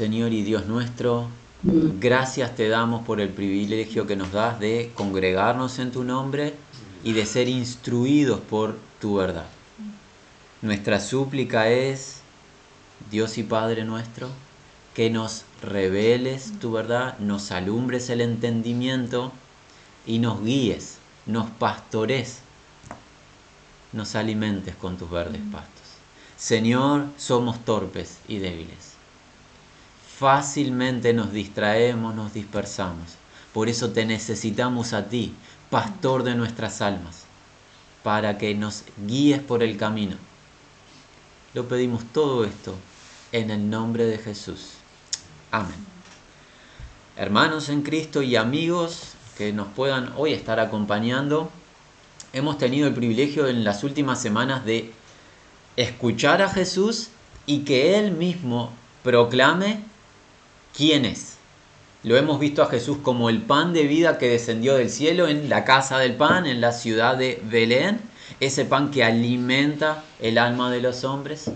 Señor y Dios nuestro, gracias te damos por el privilegio que nos das de congregarnos en tu nombre y de ser instruidos por tu verdad. Nuestra súplica es, Dios y Padre nuestro, que nos reveles tu verdad, nos alumbres el entendimiento y nos guíes, nos pastores, nos alimentes con tus verdes pastos. Señor, somos torpes y débiles. Fácilmente nos distraemos, nos dispersamos. Por eso te necesitamos a ti, pastor de nuestras almas, para que nos guíes por el camino. Lo pedimos todo esto en el nombre de Jesús. Amén. Hermanos en Cristo y amigos que nos puedan hoy estar acompañando, hemos tenido el privilegio en las últimas semanas de escuchar a Jesús y que Él mismo proclame quién es. Lo hemos visto a Jesús como el pan de vida que descendió del cielo en la casa del pan, en la ciudad de Belén, ese pan que alimenta el alma de los hombres.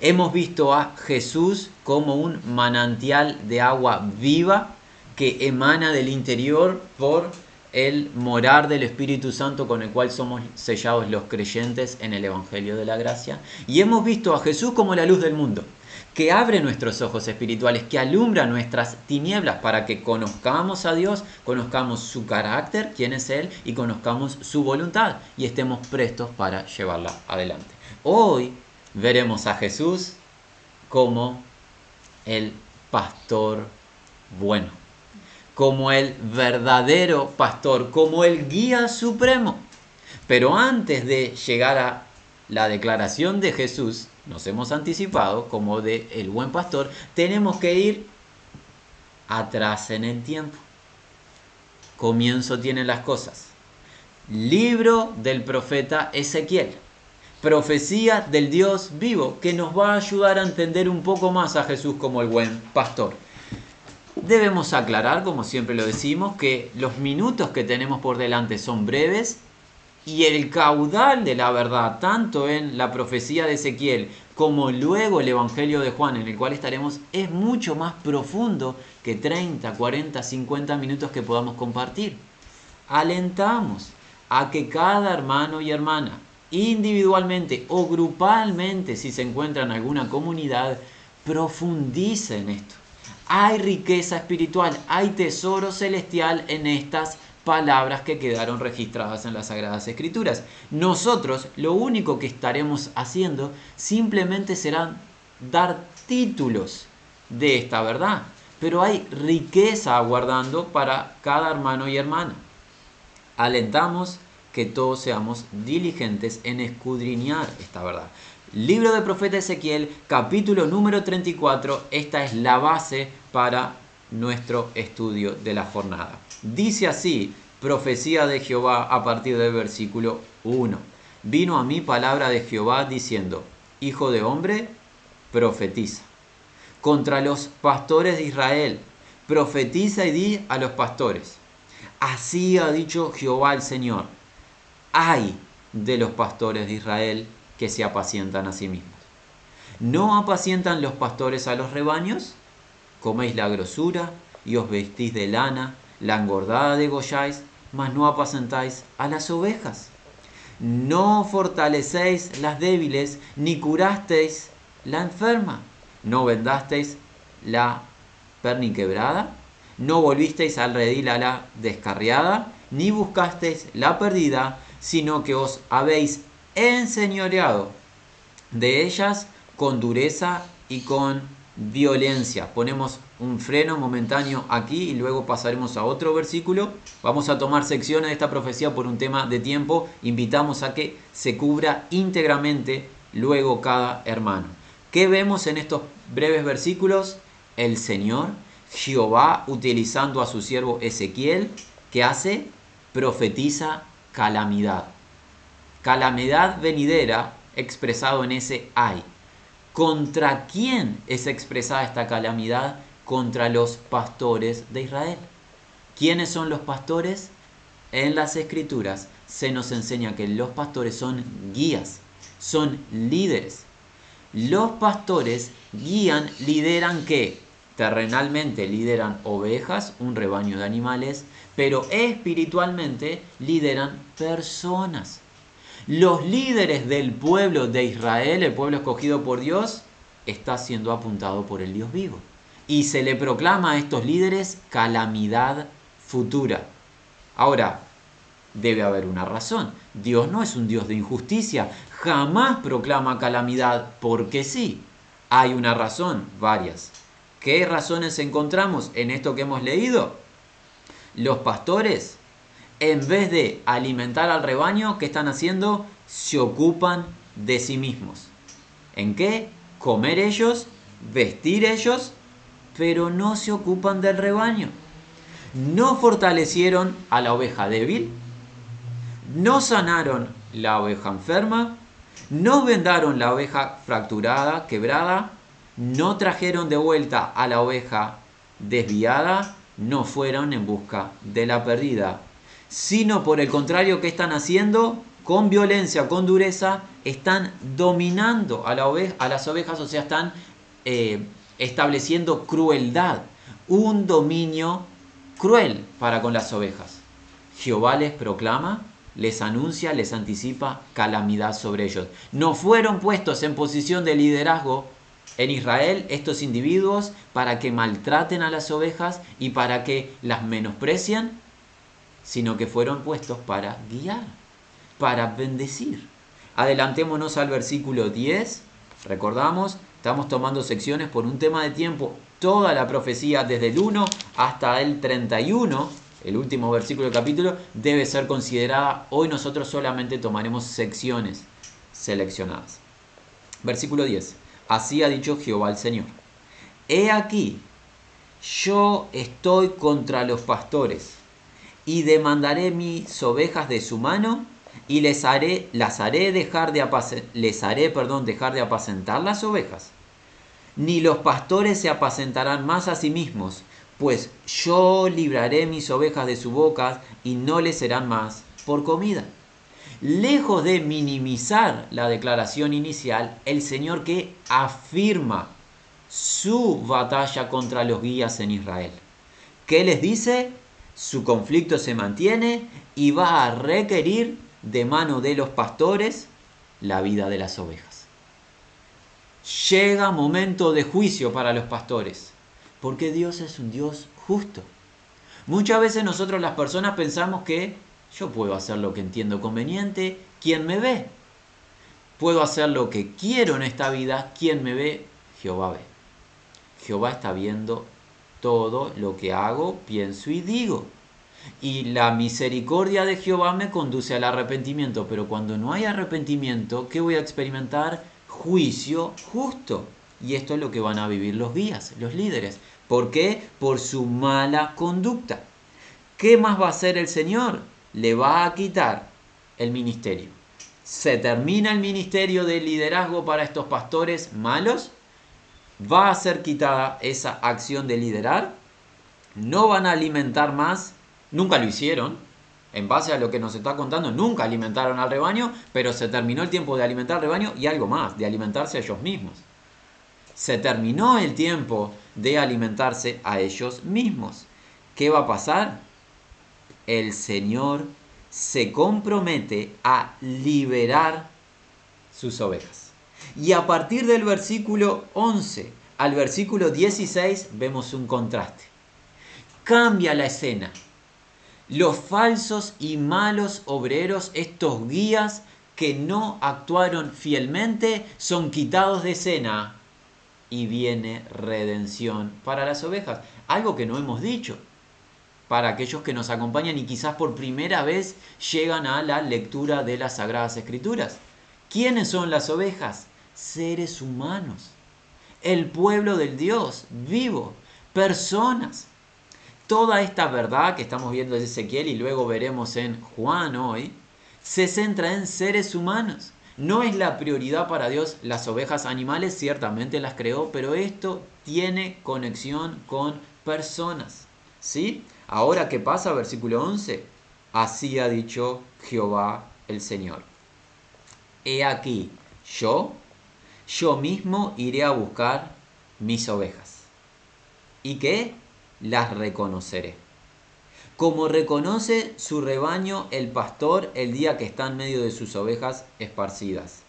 Hemos visto a Jesús como un manantial de agua viva que emana del interior por el morar del Espíritu Santo con el cual somos sellados los creyentes en el Evangelio de la Gracia. Y hemos visto a Jesús como la luz del mundo, que abre nuestros ojos espirituales, que alumbra nuestras tinieblas para que conozcamos a Dios, conozcamos su carácter, quién es Él, y conozcamos su voluntad y estemos prestos para llevarla adelante. Hoy veremos a Jesús como el pastor bueno, como el verdadero pastor, como el guía supremo. Pero antes de llegar a la declaración de Jesús, nos hemos anticipado como de el buen pastor, tenemos que ir atrás en el tiempo. Comienzo tienen las cosas. Libro del profeta Ezequiel profecía del Dios vivo que nos va a ayudar a entender un poco más a Jesús como el buen pastor. Debemos aclarar, como siempre lo decimos, que los minutos que tenemos por delante son breves y el caudal de la verdad, tanto en la profecía de Ezequiel como luego el Evangelio de Juan, en el cual estaremos, es mucho más profundo que 30, 40, 50 minutos que podamos compartir. Alentamos a que cada hermano y hermana individualmente o grupalmente, si se encuentra en alguna comunidad, profundice en esto. Hay riqueza espiritual, hay tesoro celestial en estas palabras que quedaron registradas en las Sagradas Escrituras. Nosotros lo único que estaremos haciendo simplemente será dar títulos de esta verdad, pero hay riqueza aguardando para cada hermano y hermana. Alentamos que todos seamos diligentes en escudriñar esta verdad. Libro del profeta Ezequiel, capítulo número 34, esta es la base para nuestro estudio de la jornada. Dice así, profecía de Jehová a partir del versículo 1. Vino a mí palabra de Jehová diciendo, Hijo de hombre, profetiza. Contra los pastores de Israel, profetiza y di a los pastores. Así ha dicho Jehová el Señor hay de los pastores de Israel que se apacientan a sí mismos. ¿No apacientan los pastores a los rebaños? Coméis la grosura y os vestís de lana, la engordada degolláis, mas no apacentáis a las ovejas. No fortalecéis las débiles, ni curasteis la enferma. No vendasteis la perniquebrada, no volvisteis al redil a la descarriada, ni buscasteis la perdida, sino que os habéis enseñoreado de ellas con dureza y con violencia. Ponemos un freno momentáneo aquí y luego pasaremos a otro versículo. Vamos a tomar secciones de esta profecía por un tema de tiempo. Invitamos a que se cubra íntegramente luego cada hermano. ¿Qué vemos en estos breves versículos? El Señor, Jehová, utilizando a su siervo Ezequiel, que hace? Profetiza calamidad. Calamidad venidera expresado en ese hay. ¿Contra quién es expresada esta calamidad? Contra los pastores de Israel. ¿Quiénes son los pastores? En las escrituras se nos enseña que los pastores son guías, son líderes. Los pastores guían, lideran qué? Terrenalmente lideran ovejas, un rebaño de animales, pero espiritualmente lideran personas. Los líderes del pueblo de Israel, el pueblo escogido por Dios, está siendo apuntado por el Dios vivo. Y se le proclama a estos líderes calamidad futura. Ahora, debe haber una razón. Dios no es un Dios de injusticia, jamás proclama calamidad porque sí. Hay una razón, varias. ¿Qué razones encontramos en esto que hemos leído? Los pastores, en vez de alimentar al rebaño, ¿qué están haciendo? Se ocupan de sí mismos. ¿En qué? Comer ellos, vestir ellos, pero no se ocupan del rebaño. No fortalecieron a la oveja débil, no sanaron la oveja enferma, no vendaron la oveja fracturada, quebrada, no trajeron de vuelta a la oveja desviada, no fueron en busca de la perdida, sino por el contrario, ¿qué están haciendo? Con violencia, con dureza, están dominando a las ovejas, o sea, están eh, estableciendo crueldad, un dominio cruel para con las ovejas. Jehová les proclama les anuncia, les anticipa calamidad sobre ellos. No fueron puestos en posición de liderazgo en Israel estos individuos para que maltraten a las ovejas y para que las menosprecien, sino que fueron puestos para guiar, para bendecir. Adelantémonos al versículo 10. Recordamos, estamos tomando secciones por un tema de tiempo, toda la profecía desde el 1 hasta el 31 el último versículo del capítulo, debe ser considerada. Hoy nosotros solamente tomaremos secciones seleccionadas. Versículo 10. Así ha dicho Jehová el Señor. He aquí, yo estoy contra los pastores y demandaré mis ovejas de su mano y les haré, las haré dejar de les haré, perdón, dejar de apacentar las ovejas. Ni los pastores se apacentarán más a sí mismos, pues yo libraré mis ovejas de su boca y no les serán más por comida. Lejos de minimizar la declaración inicial, el Señor que afirma su batalla contra los guías en Israel. ¿Qué les dice? Su conflicto se mantiene y va a requerir de mano de los pastores la vida de las ovejas. Llega momento de juicio para los pastores porque Dios es un Dios justo. Muchas veces nosotros las personas pensamos que yo puedo hacer lo que entiendo conveniente, ¿quién me ve? Puedo hacer lo que quiero en esta vida, ¿quién me ve? Jehová ve. Jehová está viendo todo lo que hago, pienso y digo. Y la misericordia de Jehová me conduce al arrepentimiento, pero cuando no hay arrepentimiento, ¿qué voy a experimentar? Juicio justo. Y esto es lo que van a vivir los guías, los líderes. ¿Por qué? Por su mala conducta. ¿Qué más va a hacer el Señor? Le va a quitar el ministerio. Se termina el ministerio de liderazgo para estos pastores malos. Va a ser quitada esa acción de liderar. No van a alimentar más. Nunca lo hicieron. En base a lo que nos está contando, nunca alimentaron al rebaño, pero se terminó el tiempo de alimentar al rebaño y algo más, de alimentarse a ellos mismos se terminó el tiempo de alimentarse a ellos mismos. ¿Qué va a pasar? El Señor se compromete a liberar sus ovejas. Y a partir del versículo 11 al versículo 16 vemos un contraste. Cambia la escena. Los falsos y malos obreros, estos guías que no actuaron fielmente, son quitados de escena y viene redención para las ovejas. Algo que no hemos dicho para aquellos que nos acompañan y quizás por primera vez llegan a la lectura de las Sagradas Escrituras. ¿Quiénes son las ovejas? Seres humanos. El pueblo del Dios vivo. Personas. Toda esta verdad que estamos viendo en Ezequiel y luego veremos en Juan hoy, se centra en seres humanos. No es la prioridad para Dios las ovejas animales, ciertamente las creó, pero esto tiene conexión con personas. ¿Sí? Ahora, ¿qué pasa? Versículo 11. Así ha dicho Jehová el Señor. He aquí, yo, yo mismo iré a buscar mis ovejas. y que las reconoceré. Como reconoce su rebaño el pastor el día que está en medio de sus ovejas esparcidas.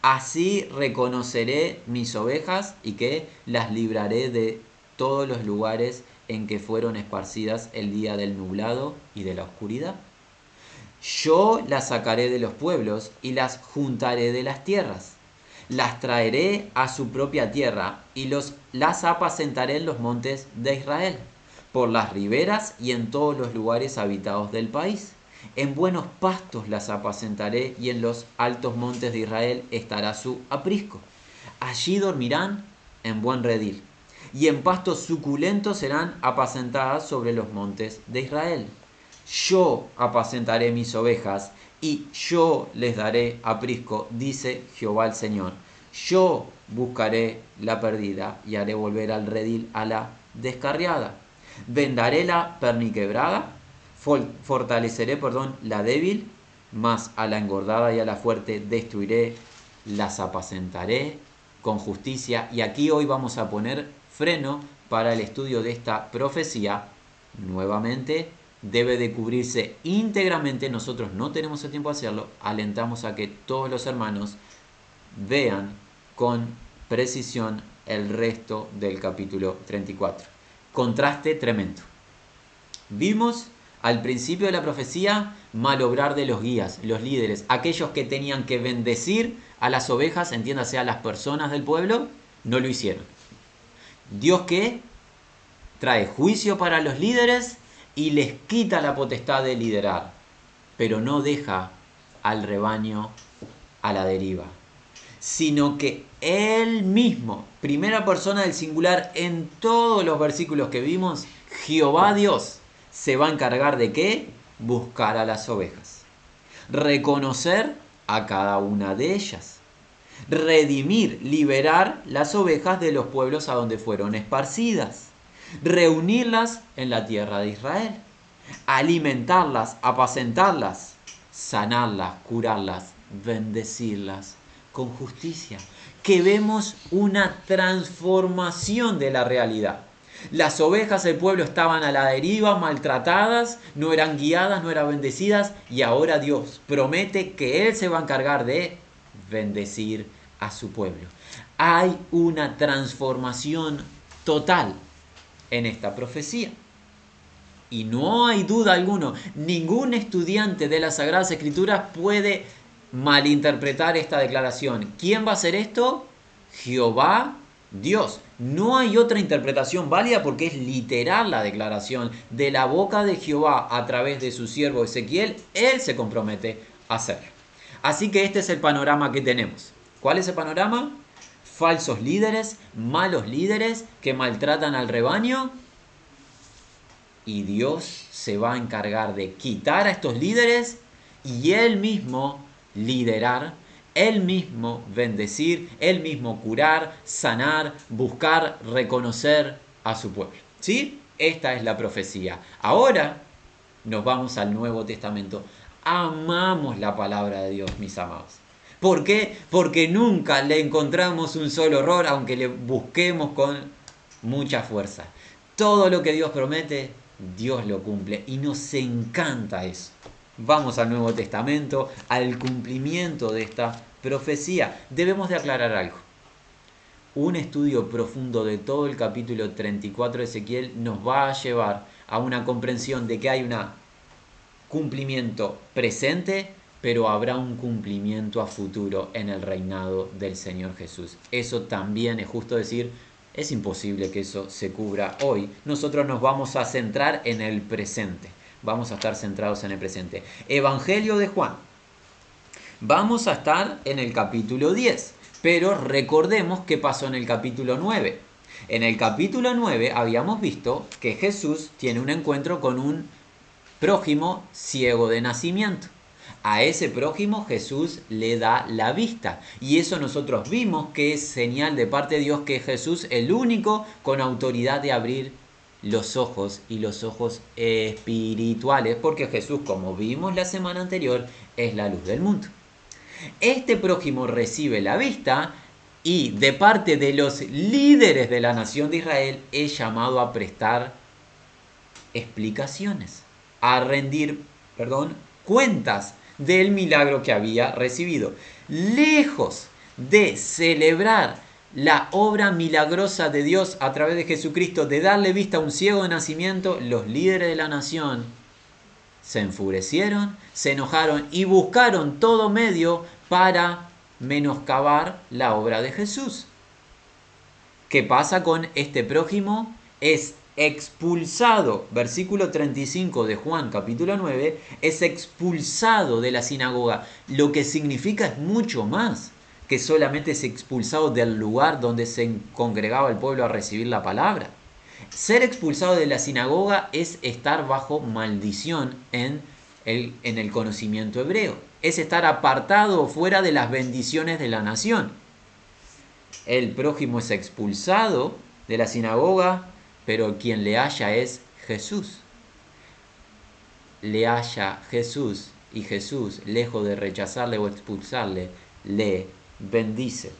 Así reconoceré mis ovejas y que las libraré de todos los lugares en que fueron esparcidas el día del nublado y de la oscuridad. Yo las sacaré de los pueblos y las juntaré de las tierras. Las traeré a su propia tierra y los, las apacentaré en los montes de Israel, por las riberas y en todos los lugares habitados del país. En buenos pastos las apacentaré y en los altos montes de Israel estará su aprisco. Allí dormirán en buen redil y en pastos suculentos serán apacentadas sobre los montes de Israel. Yo apacentaré mis ovejas y yo les daré aprisco, dice Jehová el Señor. Yo buscaré la perdida y haré volver al redil a la descarriada. Vendaré la perniquebrada fortaleceré, perdón, la débil, más a la engordada y a la fuerte destruiré, las apacentaré con justicia. Y aquí hoy vamos a poner freno para el estudio de esta profecía. Nuevamente, debe de cubrirse íntegramente. Nosotros no tenemos el tiempo de hacerlo. Alentamos a que todos los hermanos vean con precisión el resto del capítulo 34. Contraste tremendo. Vimos al principio de la profecía, malobrar de los guías, los líderes, aquellos que tenían que bendecir a las ovejas, entiéndase a las personas del pueblo, no lo hicieron. Dios que trae juicio para los líderes y les quita la potestad de liderar, pero no deja al rebaño a la deriva, sino que él mismo, primera persona del singular en todos los versículos que vimos, Jehová Dios, se va a encargar de qué? Buscar a las ovejas. Reconocer a cada una de ellas. Redimir, liberar las ovejas de los pueblos a donde fueron esparcidas. Reunirlas en la tierra de Israel. Alimentarlas, apacentarlas, sanarlas, curarlas, bendecirlas con justicia. Que vemos una transformación de la realidad. Las ovejas del pueblo estaban a la deriva, maltratadas, no eran guiadas, no eran bendecidas y ahora Dios promete que Él se va a encargar de bendecir a su pueblo. Hay una transformación total en esta profecía. Y no hay duda alguna, ningún estudiante de las Sagradas Escrituras puede malinterpretar esta declaración. ¿Quién va a hacer esto? Jehová Dios. No hay otra interpretación válida porque es literal la declaración de la boca de Jehová a través de su siervo Ezequiel. Él se compromete a hacer. Así que este es el panorama que tenemos. ¿Cuál es el panorama? Falsos líderes, malos líderes que maltratan al rebaño. Y Dios se va a encargar de quitar a estos líderes y él mismo liderar él mismo bendecir, Él mismo curar, sanar, buscar, reconocer a su pueblo. ¿Sí? Esta es la profecía. Ahora nos vamos al Nuevo Testamento. Amamos la palabra de Dios, mis amados. ¿Por qué? Porque nunca le encontramos un solo error, aunque le busquemos con mucha fuerza. Todo lo que Dios promete, Dios lo cumple y nos encanta eso. Vamos al Nuevo Testamento, al cumplimiento de esta profecía. Debemos de aclarar algo. Un estudio profundo de todo el capítulo 34 de Ezequiel nos va a llevar a una comprensión de que hay un cumplimiento presente, pero habrá un cumplimiento a futuro en el reinado del Señor Jesús. Eso también es justo decir, es imposible que eso se cubra hoy. Nosotros nos vamos a centrar en el presente. Vamos a estar centrados en el presente. Evangelio de Juan, Vamos a estar en el capítulo 10, pero recordemos qué pasó en el capítulo 9. En el capítulo 9 habíamos visto que Jesús tiene un encuentro con un prójimo ciego de nacimiento. A ese prójimo Jesús le da la vista. Y eso nosotros vimos que es señal de parte de Dios que Jesús el único con autoridad de abrir los ojos y los ojos espirituales. Porque Jesús, como vimos la semana anterior, es la luz del mundo. Este prójimo recibe la vista y de parte de los líderes de la nación de Israel es llamado a prestar explicaciones, a rendir, perdón, cuentas del milagro que había recibido. Lejos de celebrar la obra milagrosa de Dios a través de Jesucristo, de darle vista a un ciego de nacimiento, los líderes de la nación se enfurecieron, se enojaron y buscaron todo medio para menoscabar la obra de Jesús. ¿Qué pasa con este prójimo? Es expulsado, versículo 35 de Juan capítulo 9, es expulsado de la sinagoga, lo que significa es mucho más que solamente es expulsado del lugar donde se congregaba el pueblo a recibir la palabra. Ser expulsado de la sinagoga es estar bajo maldición en el, en el conocimiento hebreo, es estar apartado fuera de las bendiciones de la nación. El prójimo es expulsado de la sinagoga, pero quien le halla es Jesús. Le halla Jesús y Jesús, lejos de rechazarle o expulsarle, le bendice.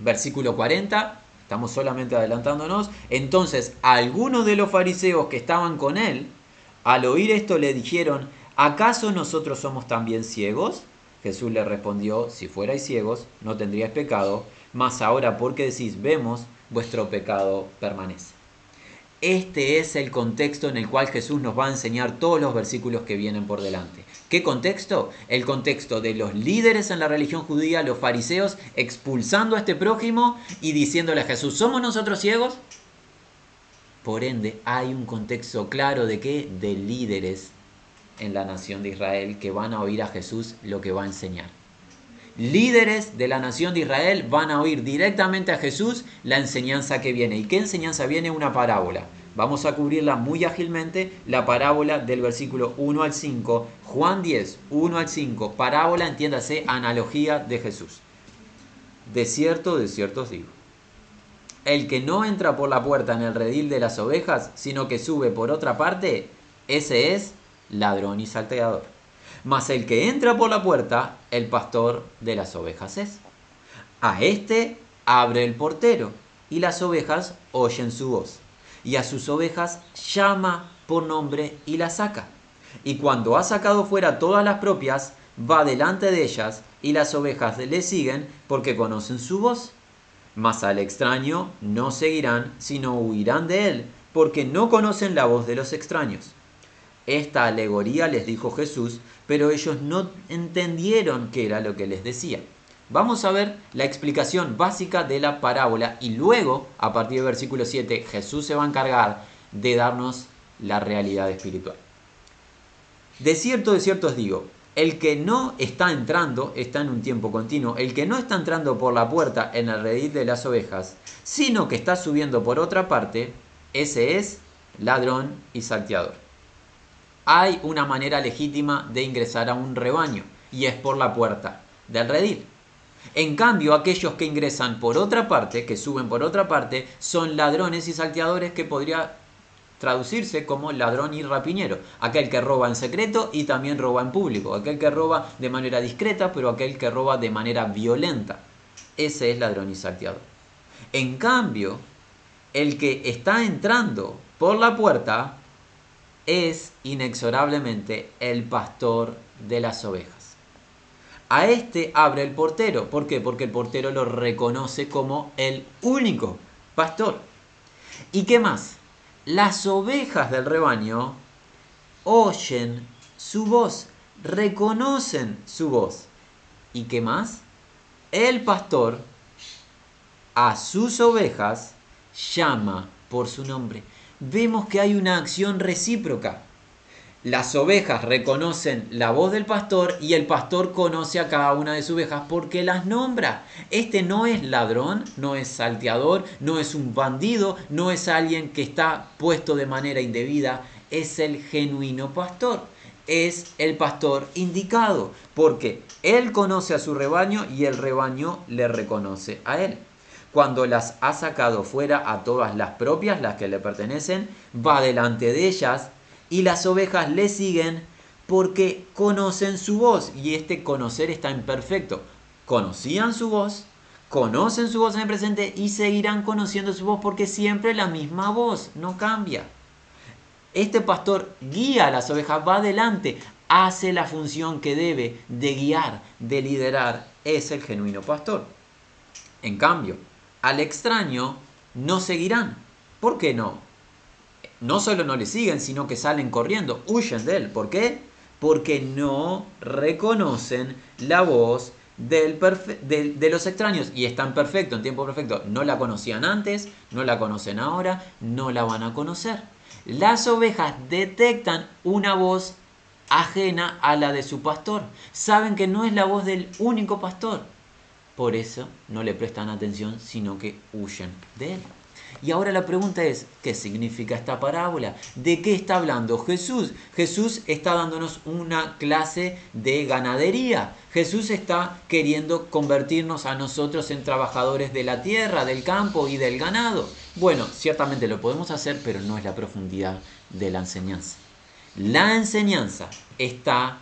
Versículo 40, estamos solamente adelantándonos. Entonces, algunos de los fariseos que estaban con él, al oír esto le dijeron, ¿acaso nosotros somos también ciegos? Jesús le respondió, si fuerais ciegos, no tendríais pecado, mas ahora porque decís, vemos, vuestro pecado permanece. Este es el contexto en el cual Jesús nos va a enseñar todos los versículos que vienen por delante. ¿Qué contexto? El contexto de los líderes en la religión judía, los fariseos, expulsando a este prójimo y diciéndole a Jesús, ¿somos nosotros ciegos? Por ende, hay un contexto claro de qué? De líderes en la nación de Israel que van a oír a Jesús lo que va a enseñar. Líderes de la nación de Israel van a oír directamente a Jesús la enseñanza que viene. ¿Y qué enseñanza viene? Una parábola. Vamos a cubrirla muy ágilmente, la parábola del versículo 1 al 5, Juan 10, 1 al 5, parábola, entiéndase, analogía de Jesús. De cierto, de cierto os digo. El que no entra por la puerta en el redil de las ovejas, sino que sube por otra parte, ese es ladrón y salteador. Mas el que entra por la puerta, el pastor de las ovejas es. A este abre el portero, y las ovejas oyen su voz. Y a sus ovejas llama por nombre y las saca. Y cuando ha sacado fuera todas las propias, va delante de ellas, y las ovejas le siguen porque conocen su voz. Mas al extraño no seguirán, sino huirán de él, porque no conocen la voz de los extraños. Esta alegoría les dijo Jesús, pero ellos no entendieron qué era lo que les decía. Vamos a ver la explicación básica de la parábola y luego, a partir del versículo 7, Jesús se va a encargar de darnos la realidad espiritual. De cierto, de cierto os digo, el que no está entrando, está en un tiempo continuo, el que no está entrando por la puerta en el redil de las ovejas, sino que está subiendo por otra parte, ese es ladrón y salteador hay una manera legítima de ingresar a un rebaño y es por la puerta del redil. En cambio, aquellos que ingresan por otra parte, que suben por otra parte, son ladrones y salteadores que podría traducirse como ladrón y rapiñero. Aquel que roba en secreto y también roba en público. Aquel que roba de manera discreta, pero aquel que roba de manera violenta. Ese es ladrón y salteador. En cambio, el que está entrando por la puerta es inexorablemente el pastor de las ovejas. A este abre el portero. ¿Por qué? Porque el portero lo reconoce como el único pastor. ¿Y qué más? Las ovejas del rebaño oyen su voz, reconocen su voz. ¿Y qué más? El pastor a sus ovejas llama por su nombre vemos que hay una acción recíproca. Las ovejas reconocen la voz del pastor y el pastor conoce a cada una de sus ovejas porque las nombra. Este no es ladrón, no es salteador, no es un bandido, no es alguien que está puesto de manera indebida, es el genuino pastor. Es el pastor indicado porque él conoce a su rebaño y el rebaño le reconoce a él cuando las ha sacado fuera a todas las propias, las que le pertenecen, va delante de ellas y las ovejas le siguen porque conocen su voz y este conocer está imperfecto. Conocían su voz, conocen su voz en el presente y seguirán conociendo su voz porque siempre la misma voz, no cambia. Este pastor guía a las ovejas, va adelante, hace la función que debe de guiar, de liderar, es el genuino pastor. En cambio, al extraño no seguirán. ¿Por qué no? No solo no le siguen, sino que salen corriendo, huyen de él. ¿Por qué? Porque no reconocen la voz del de los extraños y están perfecto, en tiempo perfecto. No la conocían antes, no la conocen ahora, no la van a conocer. Las ovejas detectan una voz ajena a la de su pastor. Saben que no es la voz del único pastor. Por eso no le prestan atención, sino que huyen de él. Y ahora la pregunta es, ¿qué significa esta parábola? ¿De qué está hablando Jesús? Jesús está dándonos una clase de ganadería. Jesús está queriendo convertirnos a nosotros en trabajadores de la tierra, del campo y del ganado. Bueno, ciertamente lo podemos hacer, pero no es la profundidad de la enseñanza. La enseñanza está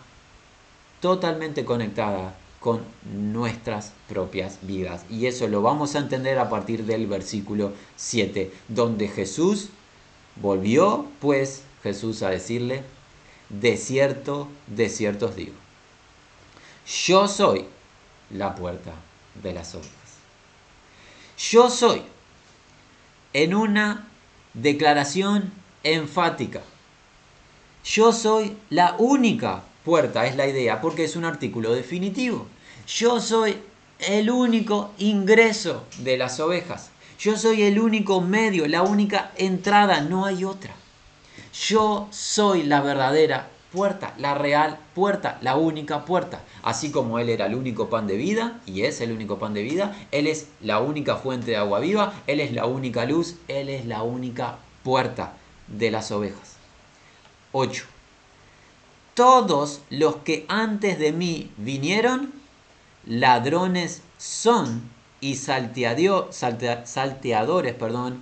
totalmente conectada con nuestras propias vidas. Y eso lo vamos a entender a partir del versículo 7, donde Jesús volvió, pues Jesús a decirle, de cierto, de cierto os digo, yo soy la puerta de las ovejas. Yo soy en una declaración enfática. Yo soy la única puerta es la idea porque es un artículo definitivo. Yo soy el único ingreso de las ovejas. Yo soy el único medio, la única entrada, no hay otra. Yo soy la verdadera puerta, la real puerta, la única puerta. Así como Él era el único pan de vida, y es el único pan de vida, Él es la única fuente de agua viva, Él es la única luz, Él es la única puerta de las ovejas. 8 todos los que antes de mí vinieron, ladrones son y salteadores, perdón,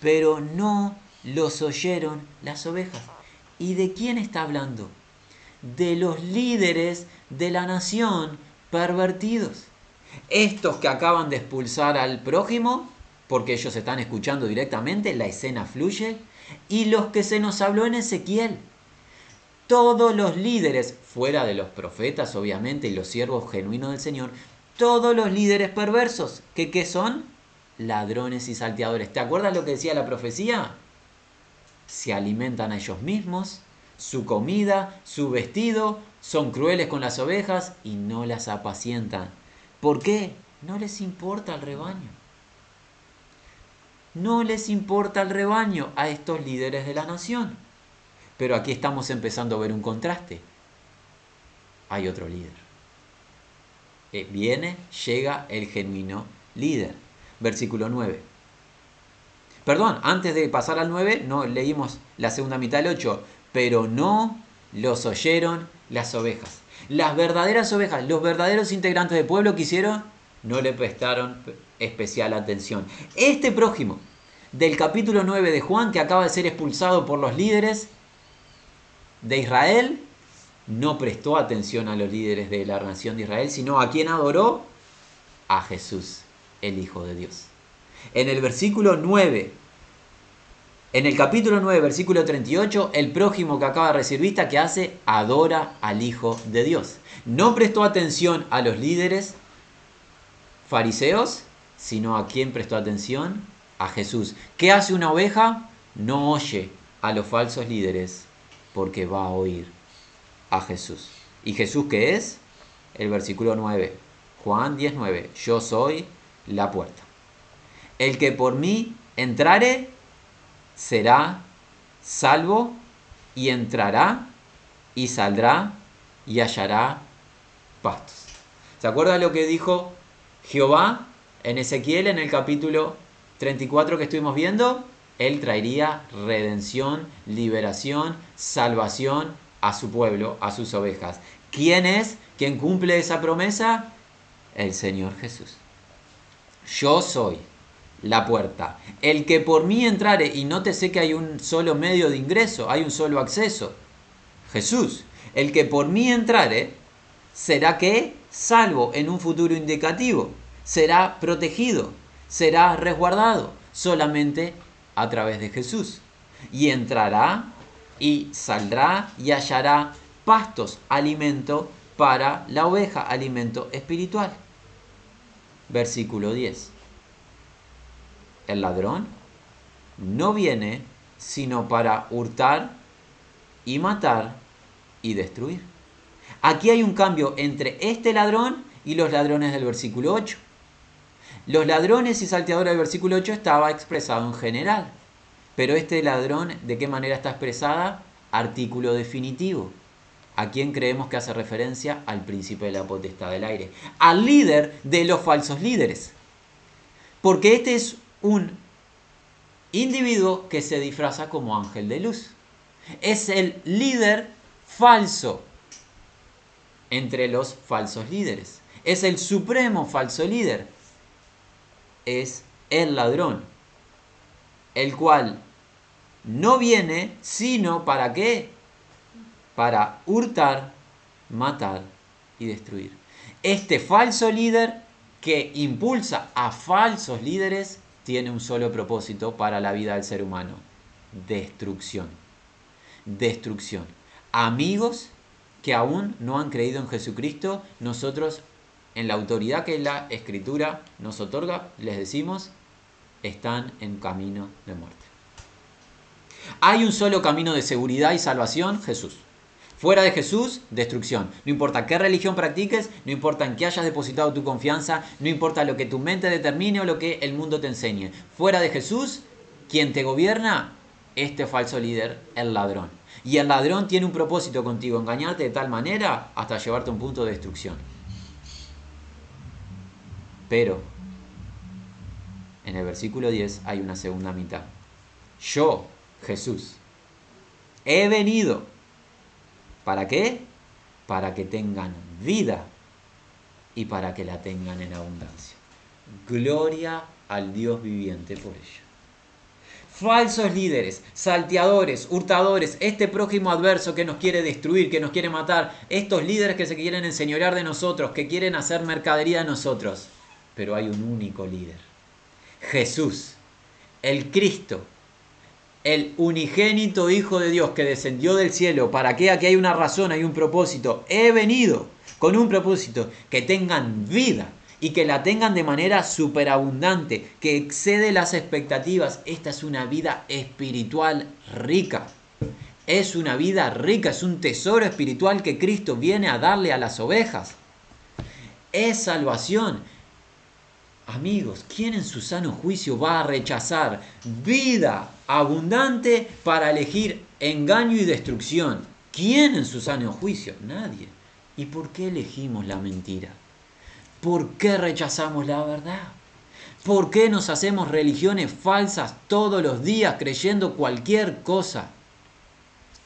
pero no los oyeron las ovejas. ¿Y de quién está hablando? De los líderes de la nación pervertidos. Estos que acaban de expulsar al prójimo, porque ellos están escuchando directamente, la escena fluye, y los que se nos habló en Ezequiel, todos los líderes, fuera de los profetas obviamente y los siervos genuinos del Señor, todos los líderes perversos, que qué son? Ladrones y salteadores. ¿Te acuerdas lo que decía la profecía? Se alimentan a ellos mismos, su comida, su vestido, son crueles con las ovejas y no las apacientan. ¿Por qué? No les importa el rebaño. No les importa el rebaño a estos líderes de la nación. Pero aquí estamos empezando a ver un contraste. Hay otro líder. Eh, viene, llega el genuino líder. Versículo 9. Perdón, antes de pasar al 9, no leímos la segunda mitad del 8. Pero no los oyeron las ovejas. Las verdaderas ovejas, los verdaderos integrantes del pueblo que hicieron, no le prestaron especial atención. Este prójimo del capítulo 9 de Juan, que acaba de ser expulsado por los líderes, de Israel no prestó atención a los líderes de la nación de Israel, sino a quien adoró, a Jesús, el Hijo de Dios. En el versículo 9, en el capítulo 9, versículo 38, el prójimo que acaba de recibir vista, que hace? Adora al Hijo de Dios. No prestó atención a los líderes fariseos, sino a quien prestó atención? A Jesús. ¿Qué hace una oveja? No oye a los falsos líderes, porque va a oír a Jesús. ¿Y Jesús qué es? El versículo 9. Juan 19. Yo soy la puerta. El que por mí entrare será salvo y entrará y saldrá y hallará pastos. ¿Se acuerda lo que dijo Jehová en Ezequiel en el capítulo 34 que estuvimos viendo? Él traería redención, liberación, salvación a su pueblo, a sus ovejas. ¿Quién es quien cumple esa promesa? El Señor Jesús. Yo soy la puerta. El que por mí entrare, y no te sé que hay un solo medio de ingreso, hay un solo acceso. Jesús. El que por mí entrare, será que salvo en un futuro indicativo. será protegido, será resguardado solamente a través de Jesús. Y entrará y saldrá y hallará pastos, alimento para la oveja, alimento espiritual. Versículo 10. El ladrón no viene sino para hurtar y matar y destruir. Aquí hay un cambio entre este ladrón y los ladrones del versículo 8. Los ladrones y salteadores del versículo 8 estaba expresado en general. Pero este ladrón, ¿de qué manera está expresada? Artículo definitivo. ¿A quién creemos que hace referencia? Al príncipe de la potestad del aire. Al líder de los falsos líderes. Porque este es un individuo que se disfraza como ángel de luz. Es el líder falso entre los falsos líderes. Es el supremo falso líder. Es el ladrón, el cual no viene sino para qué? Para hurtar, matar y destruir. Este falso líder que impulsa a falsos líderes tiene un solo propósito para la vida del ser humano. Destrucción. Destrucción. Amigos que aún no han creído en Jesucristo, nosotros en la autoridad que la escritura nos otorga, les decimos, están en camino de muerte. Hay un solo camino de seguridad y salvación, Jesús. Fuera de Jesús, destrucción. No importa qué religión practiques, no importa en qué hayas depositado tu confianza, no importa lo que tu mente determine o lo que el mundo te enseñe. Fuera de Jesús, quien te gobierna, este falso líder, el ladrón. Y el ladrón tiene un propósito contigo, engañarte de tal manera hasta llevarte a un punto de destrucción. Pero en el versículo 10 hay una segunda mitad. Yo, Jesús, he venido ¿Para qué? Para que tengan vida y para que la tengan en abundancia. Gloria al Dios viviente por ello. Falsos líderes, salteadores, hurtadores, este prójimo adverso que nos quiere destruir, que nos quiere matar, estos líderes que se quieren enseñorear de nosotros, que quieren hacer mercadería de nosotros. Pero hay un único líder, Jesús, el Cristo, el unigénito Hijo de Dios que descendió del cielo, ¿para que Aquí hay una razón, hay un propósito. He venido con un propósito, que tengan vida y que la tengan de manera superabundante, que excede las expectativas. Esta es una vida espiritual rica. Es una vida rica, es un tesoro espiritual que Cristo viene a darle a las ovejas. Es salvación, Amigos, ¿quién en su sano juicio va a rechazar vida abundante para elegir engaño y destrucción? ¿Quién en su sano juicio? Nadie. ¿Y por qué elegimos la mentira? ¿Por qué rechazamos la verdad? ¿Por qué nos hacemos religiones falsas todos los días creyendo cualquier cosa?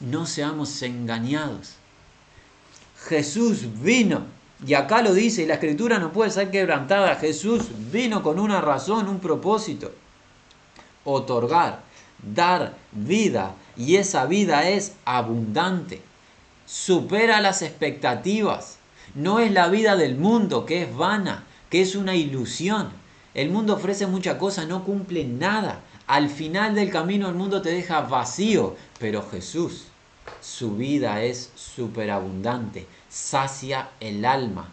No seamos engañados. Jesús vino y acá lo dice, la escritura no puede ser quebrantada. Jesús vino con una razón, un propósito. Otorgar, dar vida. Y esa vida es abundante. Supera las expectativas. No es la vida del mundo, que es vana, que es una ilusión. El mundo ofrece muchas cosas, no cumple nada. Al final del camino el mundo te deja vacío. Pero Jesús, su vida es superabundante sacia el alma.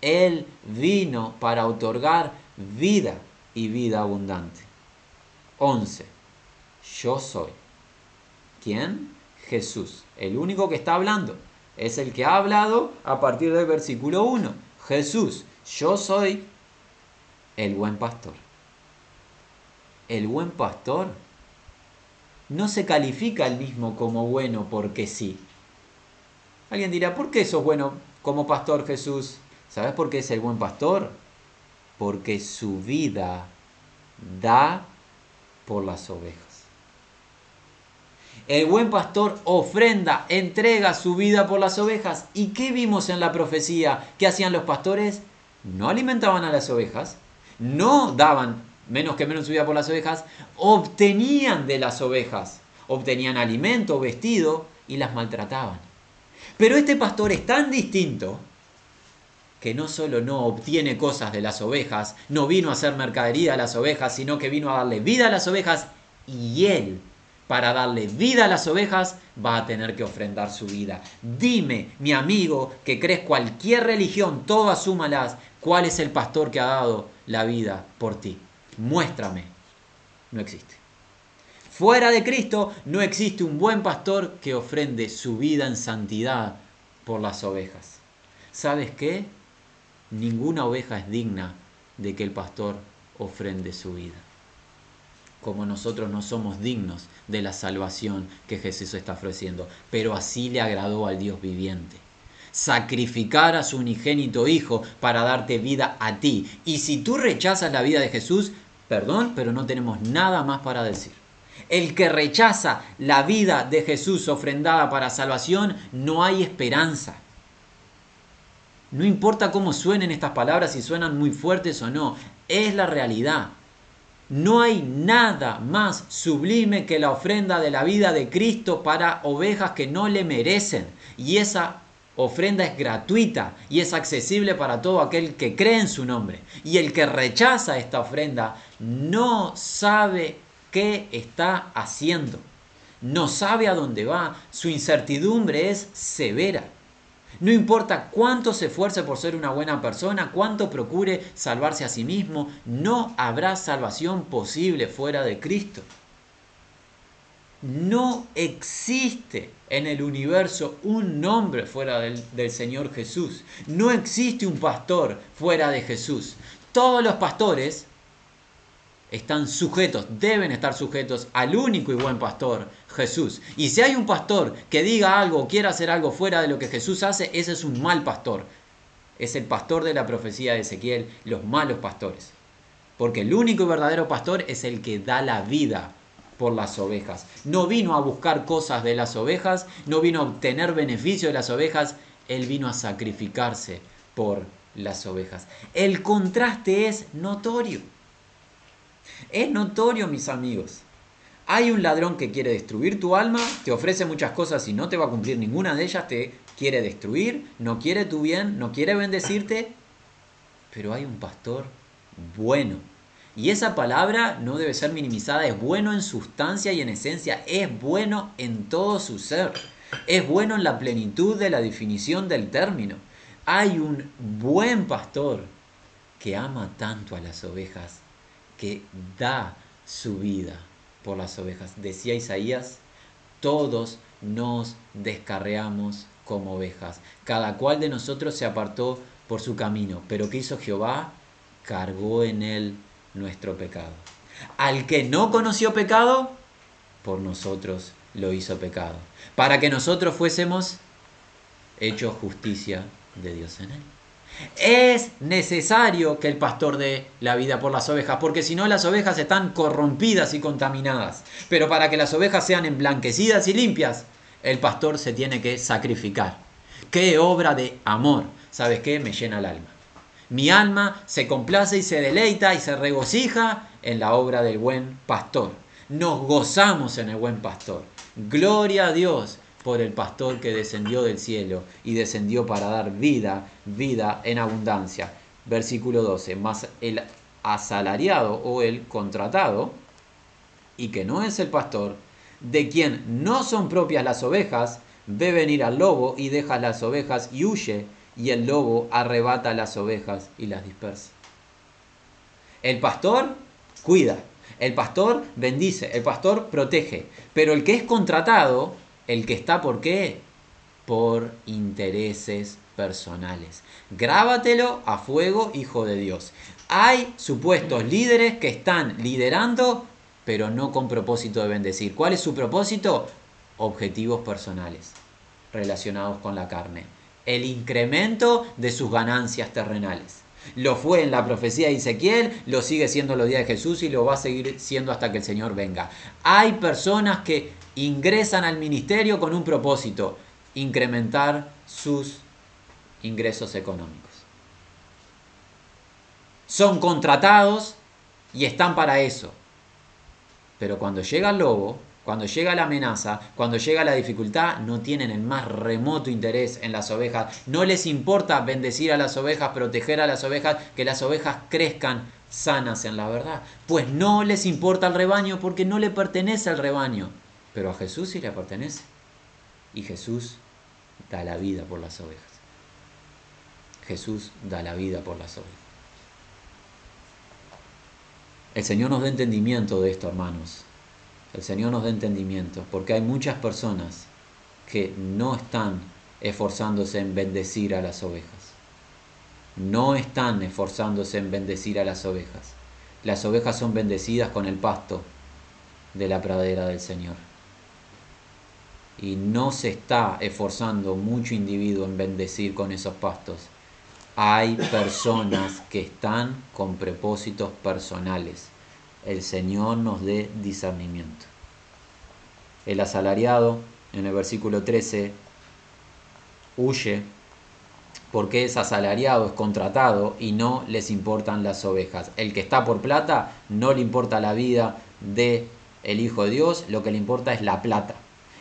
Él vino para otorgar vida y vida abundante. 11. Yo soy. ¿Quién? Jesús. El único que está hablando. Es el que ha hablado a partir del versículo 1. Jesús. Yo soy el buen pastor. El buen pastor no se califica el mismo como bueno porque sí. Alguien dirá, ¿por qué sos bueno como pastor Jesús? ¿Sabes por qué es el buen pastor? Porque su vida da por las ovejas. El buen pastor ofrenda, entrega su vida por las ovejas. ¿Y qué vimos en la profecía? ¿Qué hacían los pastores? No alimentaban a las ovejas, no daban menos que menos su vida por las ovejas, obtenían de las ovejas, obtenían alimento, vestido y las maltrataban. Pero este pastor es tan distinto que no solo no obtiene cosas de las ovejas, no vino a hacer mercadería a las ovejas, sino que vino a darle vida a las ovejas y él, para darle vida a las ovejas, va a tener que ofrendar su vida. Dime, mi amigo, que crees cualquier religión, todas súmalas, cuál es el pastor que ha dado la vida por ti. Muéstrame. No existe. Fuera de Cristo no existe un buen pastor que ofrende su vida en santidad por las ovejas. ¿Sabes qué? Ninguna oveja es digna de que el pastor ofrende su vida. Como nosotros no somos dignos de la salvación que Jesús está ofreciendo, pero así le agradó al Dios viviente. Sacrificar a su unigénito Hijo para darte vida a ti. Y si tú rechazas la vida de Jesús, perdón, pero no tenemos nada más para decir. El que rechaza la vida de Jesús ofrendada para salvación, no hay esperanza. No importa cómo suenen estas palabras, si suenan muy fuertes o no, es la realidad. No hay nada más sublime que la ofrenda de la vida de Cristo para ovejas que no le merecen. Y esa ofrenda es gratuita y es accesible para todo aquel que cree en su nombre. Y el que rechaza esta ofrenda no sabe qué está haciendo. No sabe a dónde va. Su incertidumbre es severa. No importa cuánto se esfuerce por ser una buena persona, cuánto procure salvarse a sí mismo, no habrá salvación posible fuera de Cristo. No existe en el universo un nombre fuera del, del, Señor Jesús. No existe un pastor fuera de Jesús. Todos los pastores están sujetos, deben estar sujetos al único y buen pastor, Jesús. Y si hay un pastor que diga algo o quiera hacer algo fuera de lo que Jesús hace, ese es un mal pastor. Es el pastor de la profecía de Ezequiel, los malos pastores. Porque el único y verdadero pastor es el que da la vida por las ovejas. No vino a buscar cosas de las ovejas, no vino a obtener beneficio de las ovejas, él vino a sacrificarse por las ovejas. El contraste es notorio. Es notorio, mis amigos. Hay un ladrón que quiere destruir tu alma, te ofrece muchas cosas y no te va a cumplir ninguna de ellas, te quiere destruir, no quiere tu bien, no quiere bendecirte, pero hay un pastor bueno. Y esa palabra no debe ser minimizada, es bueno en sustancia y en esencia, es bueno en todo su ser, es bueno en la plenitud de la definición del término. Hay un buen pastor que ama tanto a las ovejas que da su vida por las ovejas. Decía Isaías, todos nos descarreamos como ovejas. Cada cual de nosotros se apartó por su camino. Pero ¿qué hizo Jehová? Cargó en él nuestro pecado. Al que no conoció pecado, por nosotros lo hizo pecado. Para que nosotros fuésemos hechos justicia de Dios en él. Es necesario que el pastor dé la vida por las ovejas, porque si no las ovejas están corrompidas y contaminadas. Pero para que las ovejas sean emblanquecidas y limpias, el pastor se tiene que sacrificar. Qué obra de amor. ¿Sabes qué? Me llena el alma. Mi alma se complace y se deleita y se regocija en la obra del buen pastor. Nos gozamos en el buen pastor. Gloria a Dios por el pastor que descendió del cielo y descendió para dar vida, vida en abundancia. Versículo 12, más el asalariado o el contratado, y que no es el pastor, de quien no son propias las ovejas, ve venir al lobo y deja las ovejas y huye, y el lobo arrebata las ovejas y las dispersa. El pastor cuida, el pastor bendice, el pastor protege, pero el que es contratado el que está por qué? Por intereses personales. Grábatelo a fuego, hijo de Dios. Hay supuestos líderes que están liderando, pero no con propósito de bendecir. ¿Cuál es su propósito? Objetivos personales relacionados con la carne. El incremento de sus ganancias terrenales. Lo fue en la profecía de Ezequiel, lo sigue siendo los días de Jesús y lo va a seguir siendo hasta que el Señor venga. Hay personas que ingresan al ministerio con un propósito, incrementar sus ingresos económicos. Son contratados y están para eso. Pero cuando llega el lobo, cuando llega la amenaza, cuando llega la dificultad, no tienen el más remoto interés en las ovejas. No les importa bendecir a las ovejas, proteger a las ovejas, que las ovejas crezcan sanas en la verdad. Pues no les importa el rebaño porque no le pertenece al rebaño. Pero a Jesús sí le pertenece. Y Jesús da la vida por las ovejas. Jesús da la vida por las ovejas. El Señor nos da entendimiento de esto, hermanos. El Señor nos da entendimiento, porque hay muchas personas que no están esforzándose en bendecir a las ovejas. No están esforzándose en bendecir a las ovejas. Las ovejas son bendecidas con el pasto de la pradera del Señor. Y no se está esforzando mucho individuo en bendecir con esos pastos. Hay personas que están con propósitos personales el Señor nos dé discernimiento. El asalariado, en el versículo 13, huye porque es asalariado, es contratado y no les importan las ovejas. El que está por plata no le importa la vida de el Hijo de Dios, lo que le importa es la plata.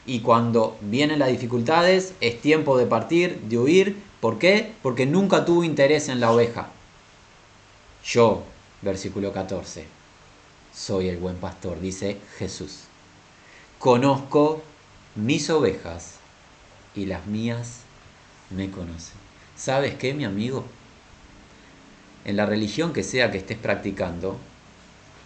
Y cuando vienen las dificultades, es tiempo de partir, de huir. ¿Por qué? Porque nunca tuvo interés en la oveja. Yo, versículo 14, soy el buen pastor, dice Jesús. Conozco mis ovejas y las mías me conocen. ¿Sabes qué, mi amigo? En la religión que sea que estés practicando,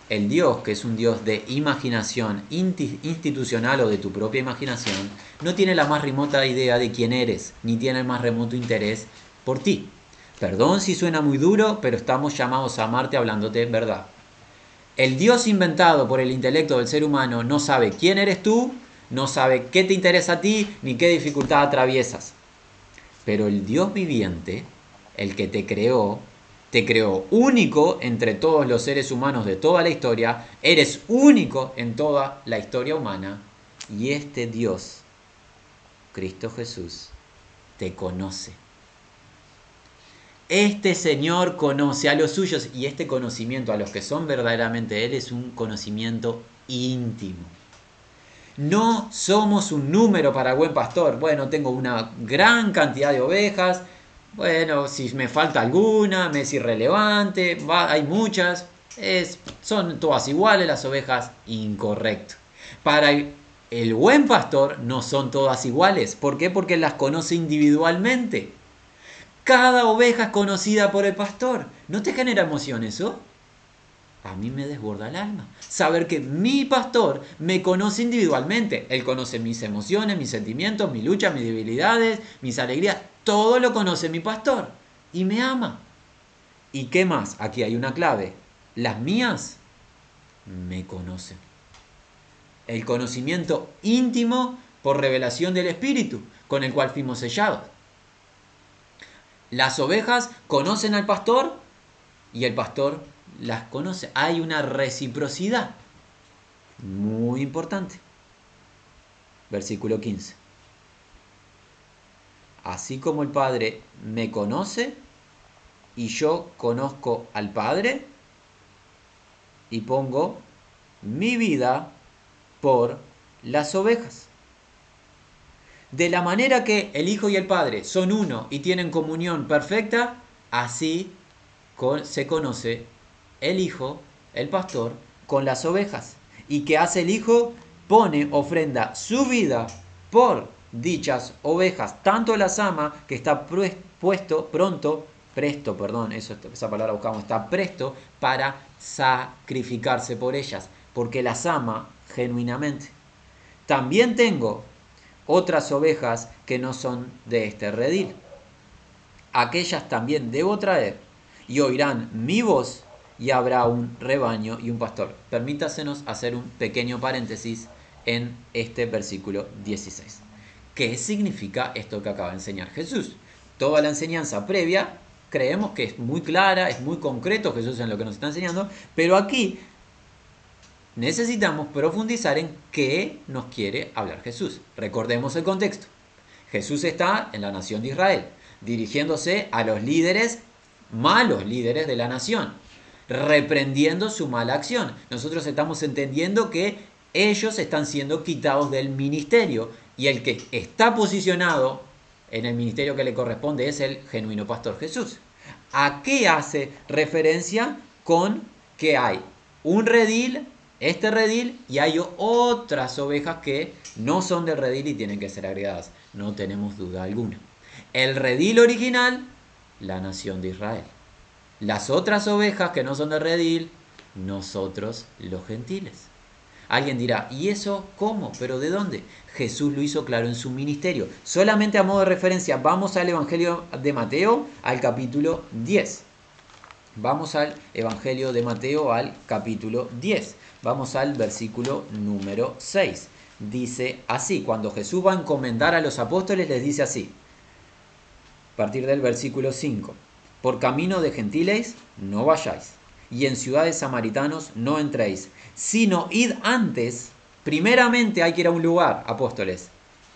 el Dios, que es un Dios de imaginación institucional o de tu propia imaginación, no tiene la más remota idea de quién eres, ni tiene el más remoto interés por ti. Perdón si suena muy duro, pero estamos llamados a amarte hablándote verdad. El Dios inventado por el intelecto del ser humano no sabe quién eres tú, no sabe qué te interesa a ti, ni qué dificultad atraviesas. Pero el Dios viviente, el que te creó, te creó único entre todos los seres humanos de toda la historia, eres único en toda la historia humana, y este Dios, Cristo Jesús, te conoce este Señor conoce a los suyos y este conocimiento a los que son verdaderamente Él es un conocimiento íntimo. No somos un número para buen pastor. Bueno, tengo una gran cantidad de ovejas. Bueno, si me falta alguna, me es irrelevante. hay muchas. Es, son todas iguales las ovejas. Incorrecto. Para el buen pastor no son todas iguales. ¿Por qué? Porque las conoce individualmente. Cada oveja es conocida por el pastor. ¿No te genera emoción eso? A mí me desborda el alma. Saber que mi pastor me conoce individualmente. Él conoce mis emociones, mis sentimientos, mis luchas, mis debilidades, mis alegrías. Todo lo conoce mi pastor. Y me ama. ¿Y qué más? Aquí hay una clave. Las mías me conocen. El conocimiento íntimo por revelación del Espíritu, con el cual fuimos sellados. Las ovejas conocen al pastor y el pastor las conoce. Hay una reciprocidad muy importante. Versículo 15. Así como el Padre me conoce y yo conozco al Padre y pongo mi vida por las ovejas. De la manera que el Hijo y el Padre son uno y tienen comunión perfecta, así se conoce el Hijo, el pastor, con las ovejas. ¿Y que hace el Hijo? Pone ofrenda su vida por dichas ovejas. Tanto las ama que está puesto pronto, presto, perdón, eso, esa palabra buscamos, está presto para sacrificarse por ellas, porque las ama genuinamente. También tengo otras ovejas que no son de este redil. Aquellas también debo traer y oirán mi voz y habrá un rebaño y un pastor. Permítasenos hacer un pequeño paréntesis en este versículo 16. ¿Qué significa esto que acaba de enseñar Jesús? Toda la enseñanza previa creemos que es muy clara, es muy concreto Jesús en lo que nos está enseñando, pero aquí necesitamos profundizar en qué nos quiere hablar Jesús. Recordemos el contexto. Jesús está en la nación de Israel, dirigiéndose a los líderes, malos líderes de la nación, reprendiendo su mala acción. Nosotros estamos entendiendo que ellos están siendo quitados del ministerio y el que está posicionado en el ministerio que le corresponde es el genuino pastor Jesús. ¿A qué hace referencia con que hay un redil, este redil, y hay otras ovejas que no son del redil y tienen que ser agregadas? No tenemos duda alguna. El redil original, la nación de Israel. Las otras ovejas que no son del redil, nosotros los gentiles. Alguien dirá, ¿y eso cómo? ¿Pero de dónde? Jesús lo hizo claro en su ministerio. Solamente a modo de referencia, vamos al Evangelio de Mateo, al capítulo 10. Vamos al Evangelio de Mateo, al capítulo 10. Vamos al versículo número 6. Dice así, cuando Jesús va a encomendar a los apóstoles, les dice así, a partir del versículo 5, por camino de gentiles no vayáis, y en ciudades samaritanos no entréis, sino id antes, primeramente hay que ir a un lugar, apóstoles,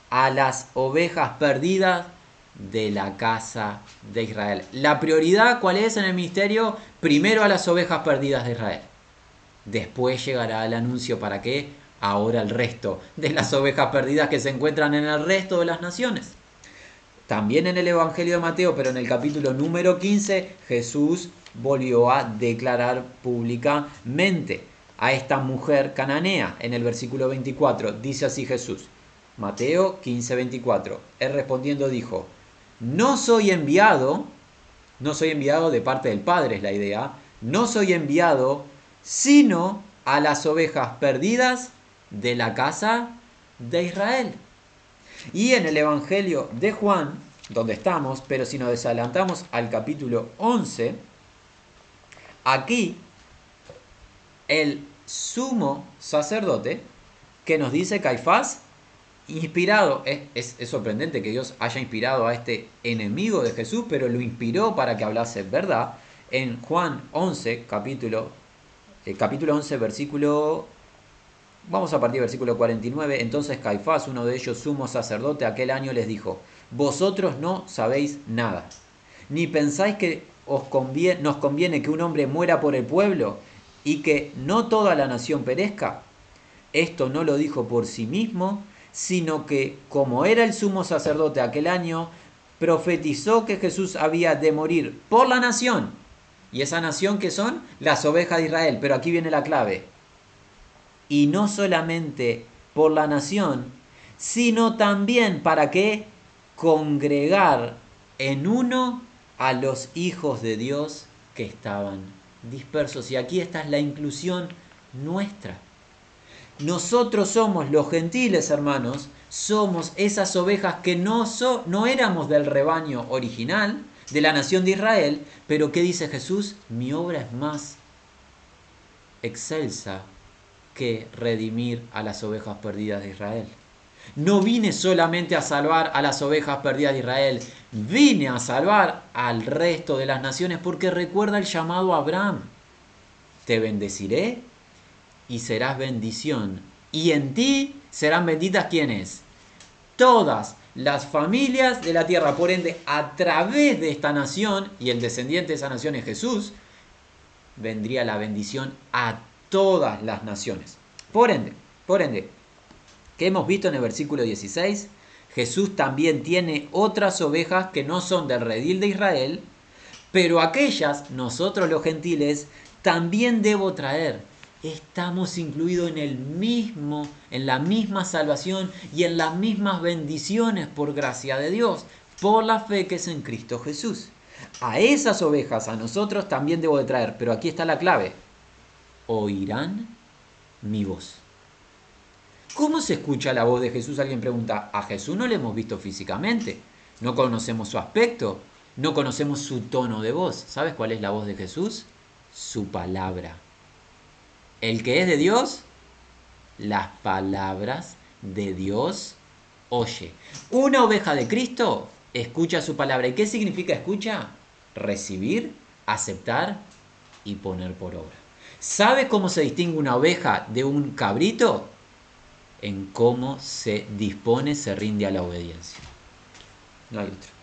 a las ovejas perdidas de la casa de Israel. La prioridad, ¿cuál es en el ministerio? Primero a las ovejas perdidas de Israel. Después llegará el anuncio para qué? Ahora el resto de las ovejas perdidas que se encuentran en el resto de las naciones. También en el Evangelio de Mateo, pero en el capítulo número 15, Jesús volvió a declarar públicamente a esta mujer cananea en el versículo 24. Dice así Jesús, Mateo 15, 24. Él respondiendo dijo, no soy enviado, no soy enviado de parte del Padre, es la idea, no soy enviado sino a las ovejas perdidas de la casa de Israel. Y en el Evangelio de Juan, donde estamos, pero si nos adelantamos al capítulo 11, aquí el sumo sacerdote que nos dice Caifás, inspirado, es, es, sorprendente que Dios haya inspirado a este enemigo de Jesús, pero lo inspiró para que hablase verdad. En Juan 11, capítulo, eh, capítulo 11, versículo Vamos a partir versículo 49. Entonces Caifás, uno de ellos, sumo sacerdote, aquel año les dijo, vosotros no sabéis nada, ni pensáis que nos conviene que un hombre muera por el pueblo y que no toda la nación perezca. Esto no lo dijo por sí mismo, sino que como era el sumo sacerdote aquel año, profetizó que Jesús había de morir por la nación. Y esa nación que son las ovejas de Israel. Pero aquí viene la clave y no solamente por la nación, sino también para que congregar en uno a los hijos de Dios que estaban dispersos. Y aquí está la inclusión nuestra. Nosotros somos los gentiles, hermanos, somos esas ovejas que no, no éramos del rebaño original, de la nación de Israel, pero ¿qué dice Jesús? Mi obra es más excelsa que redimir a las ovejas perdidas de Israel. No vine solamente a salvar a las ovejas perdidas de Israel, vine a salvar al resto de las naciones porque recuerda el llamado a Abraham. Te bendeciré y serás bendición. Y en ti serán benditas quienes? Todas las familias de la tierra. Por ende, a través de esta nación, y el descendiente de esa nación es Jesús, vendría la bendición a todas las naciones. Por ende, por ende, que hemos visto en el versículo 16, Jesús también tiene otras ovejas que no son del redil de Israel, pero aquellas, nosotros los gentiles, también debo traer. Estamos incluidos en el mismo, en la misma salvación y en las mismas bendiciones por gracia de Dios, por la fe que es en Cristo Jesús. A esas ovejas, a nosotros también debo de traer, pero aquí está la clave oirán mi voz. ¿Cómo se escucha la voz de Jesús? Alguien pregunta, a Jesús no le hemos visto físicamente, no conocemos su aspecto, no conocemos su tono de voz. ¿Sabes cuál es la voz de Jesús? Su palabra. El que es de Dios, las palabras de Dios oye. Una oveja de Cristo escucha su palabra. ¿Y qué significa escucha? Recibir, aceptar y poner por obra. ¿Sabe cómo se distingue una oveja de un cabrito? En cómo se dispone, se rinde a la obediencia. No hay otro.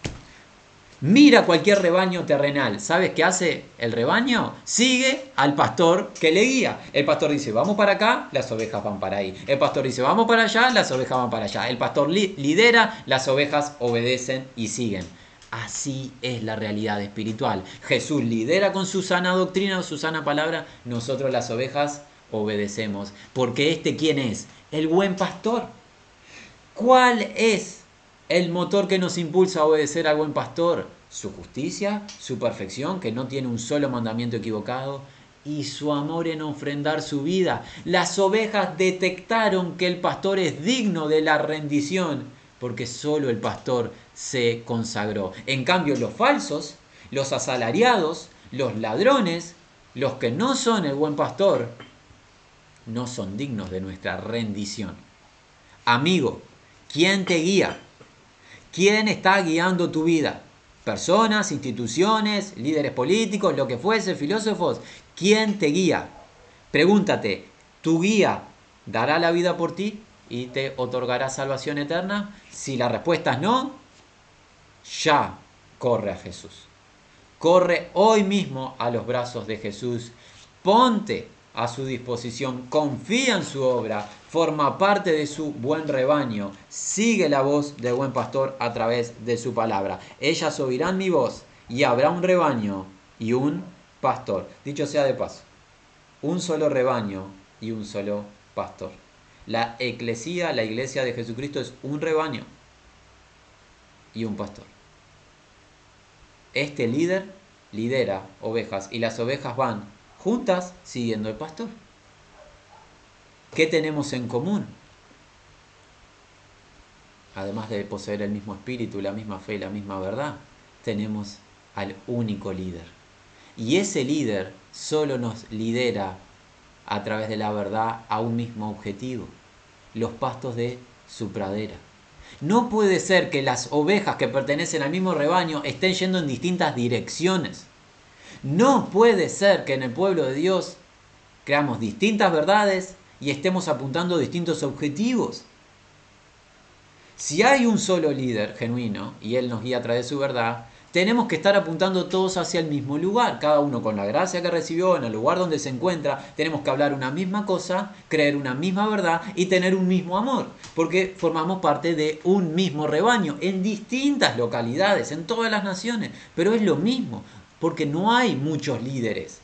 Mira cualquier rebaño terrenal. ¿Sabes qué hace el rebaño? Sigue al pastor que le guía. El pastor dice, vamos para acá, las ovejas van para ahí. El pastor dice, vamos para allá, las ovejas van para allá. El pastor lidera, las ovejas obedecen y siguen. Así es la realidad espiritual. Jesús lidera con su sana doctrina o su sana palabra. Nosotros las ovejas obedecemos. Porque este quién es? El buen pastor. ¿Cuál es el motor que nos impulsa a obedecer al buen pastor, su justicia, su perfección, que no tiene un solo mandamiento equivocado, y su amor en ofrendar su vida. Las ovejas detectaron que el pastor es digno de la rendición, porque solo el pastor se consagró. En cambio, los falsos, los asalariados, los ladrones, los que no son el buen pastor, no son dignos de nuestra rendición. Amigo, ¿quién te guía? ¿Quién está guiando tu vida? Personas, instituciones, líderes políticos, lo que fuese, filósofos. ¿Quién te guía? Pregúntate, ¿tu guía dará la vida por ti y te otorgará salvación eterna? Si la respuesta es no, ya corre a Jesús. Corre hoy mismo a los brazos de Jesús. Ponte a su disposición, confía en su obra, forma parte de su buen rebaño, sigue la voz del buen pastor a través de su palabra. Ellas oirán mi voz y habrá un rebaño y un pastor. Dicho sea de paso, un solo rebaño y un solo pastor. La eclesía, la iglesia de Jesucristo es un rebaño y un pastor. Este líder lidera ovejas y las ovejas van juntas siguiendo el pastor. ¿Qué tenemos en común? Además de poseer el mismo espíritu, la misma fe y la misma verdad, tenemos al único líder. Y ese líder solo nos lidera a través de la verdad a un mismo objetivo, los pastos de su pradera. No puede ser que las ovejas que pertenecen al mismo rebaño estén yendo en distintas direcciones. No puede ser que en el pueblo de Dios creamos distintas verdades y estemos apuntando distintos objetivos. Si hay un solo líder genuino y él nos guía a través de su verdad, tenemos que estar apuntando todos hacia el mismo lugar, cada uno con la gracia que recibió en el lugar donde se encuentra, tenemos que hablar una misma cosa, creer una misma verdad y tener un mismo amor, porque formamos parte de un mismo rebaño en distintas localidades, en todas las naciones, pero es lo mismo porque no hay muchos líderes.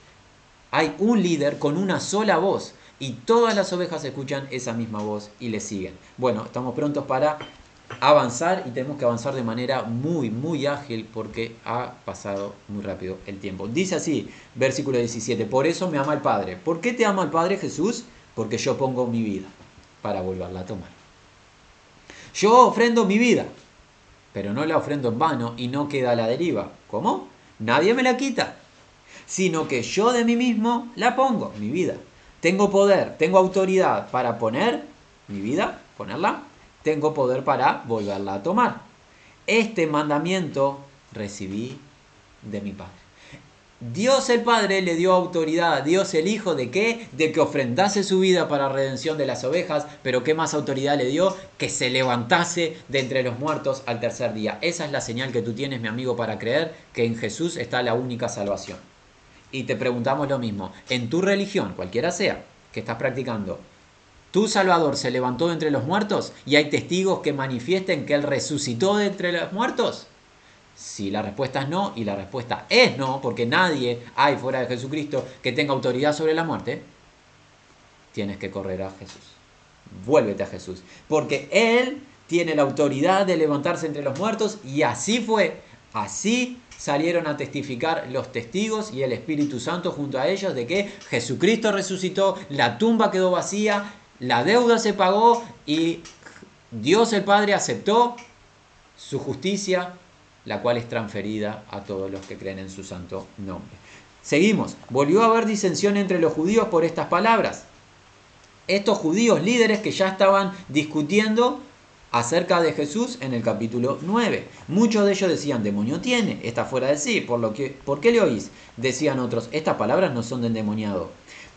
Hay un líder con una sola voz y todas las ovejas escuchan esa misma voz y le siguen. Bueno, estamos prontos para avanzar y tenemos que avanzar de manera muy, muy ágil porque ha pasado muy rápido el tiempo. Dice así, versículo 17, por eso me ama el Padre. ¿Por qué te ama el Padre Jesús? Porque yo pongo mi vida para volverla a tomar. Yo ofrendo mi vida, pero no la ofrendo en vano y no queda a la deriva. ¿Cómo? Nadie me la quita, sino que yo de mí mismo la pongo, mi vida. Tengo poder, tengo autoridad para poner mi vida, ponerla, tengo poder para volverla a tomar. Este mandamiento recibí de mi Padre. Dios el Padre le dio autoridad a Dios el Hijo de qué? De que ofrendase su vida para redención de las ovejas, pero ¿qué más autoridad le dio? Que se levantase de entre los muertos al tercer día. Esa es la señal que tú tienes, mi amigo, para creer que en Jesús está la única salvación. Y te preguntamos lo mismo, en tu religión, cualquiera sea, que estás practicando, ¿tu Salvador se levantó de entre los muertos y hay testigos que manifiesten que Él resucitó de entre los muertos? Si la respuesta es no, y la respuesta es no, porque nadie hay fuera de Jesucristo que tenga autoridad sobre la muerte, tienes que correr a Jesús. Vuélvete a Jesús. Porque Él tiene la autoridad de levantarse entre los muertos y así fue. Así salieron a testificar los testigos y el Espíritu Santo junto a ellos de que Jesucristo resucitó, la tumba quedó vacía, la deuda se pagó y Dios el Padre aceptó su justicia la cual es transferida a todos los que creen en su santo nombre. Seguimos. Volvió a haber disensión entre los judíos por estas palabras. Estos judíos líderes que ya estaban discutiendo acerca de Jesús en el capítulo 9. Muchos de ellos decían, demonio tiene, está fuera de sí, por, lo que, ¿por qué le oís? Decían otros, estas palabras no son de endemoniado.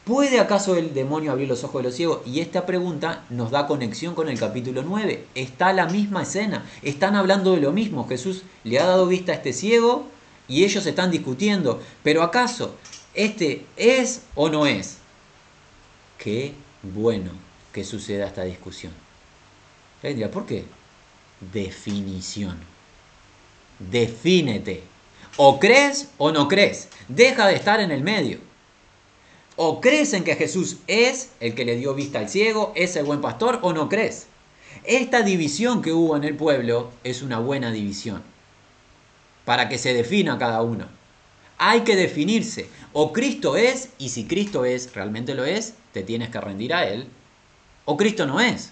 ¿Puede acaso el demonio abrir los ojos de los ciegos? Y esta pregunta nos da conexión con el capítulo 9. Está la misma escena. Están hablando de lo mismo. Jesús le ha dado vista a este ciego y ellos están discutiendo. Pero ¿acaso este es o no es? Qué bueno que suceda esta discusión. ¿por qué? Definición. Defínete. O crees o no crees. Deja de estar en el medio. O crees en que Jesús es el que le dio vista al ciego, es el buen pastor, o no crees. Esta división que hubo en el pueblo es una buena división. Para que se defina cada uno. Hay que definirse. O Cristo es, y si Cristo es, realmente lo es, te tienes que rendir a Él. O Cristo no es.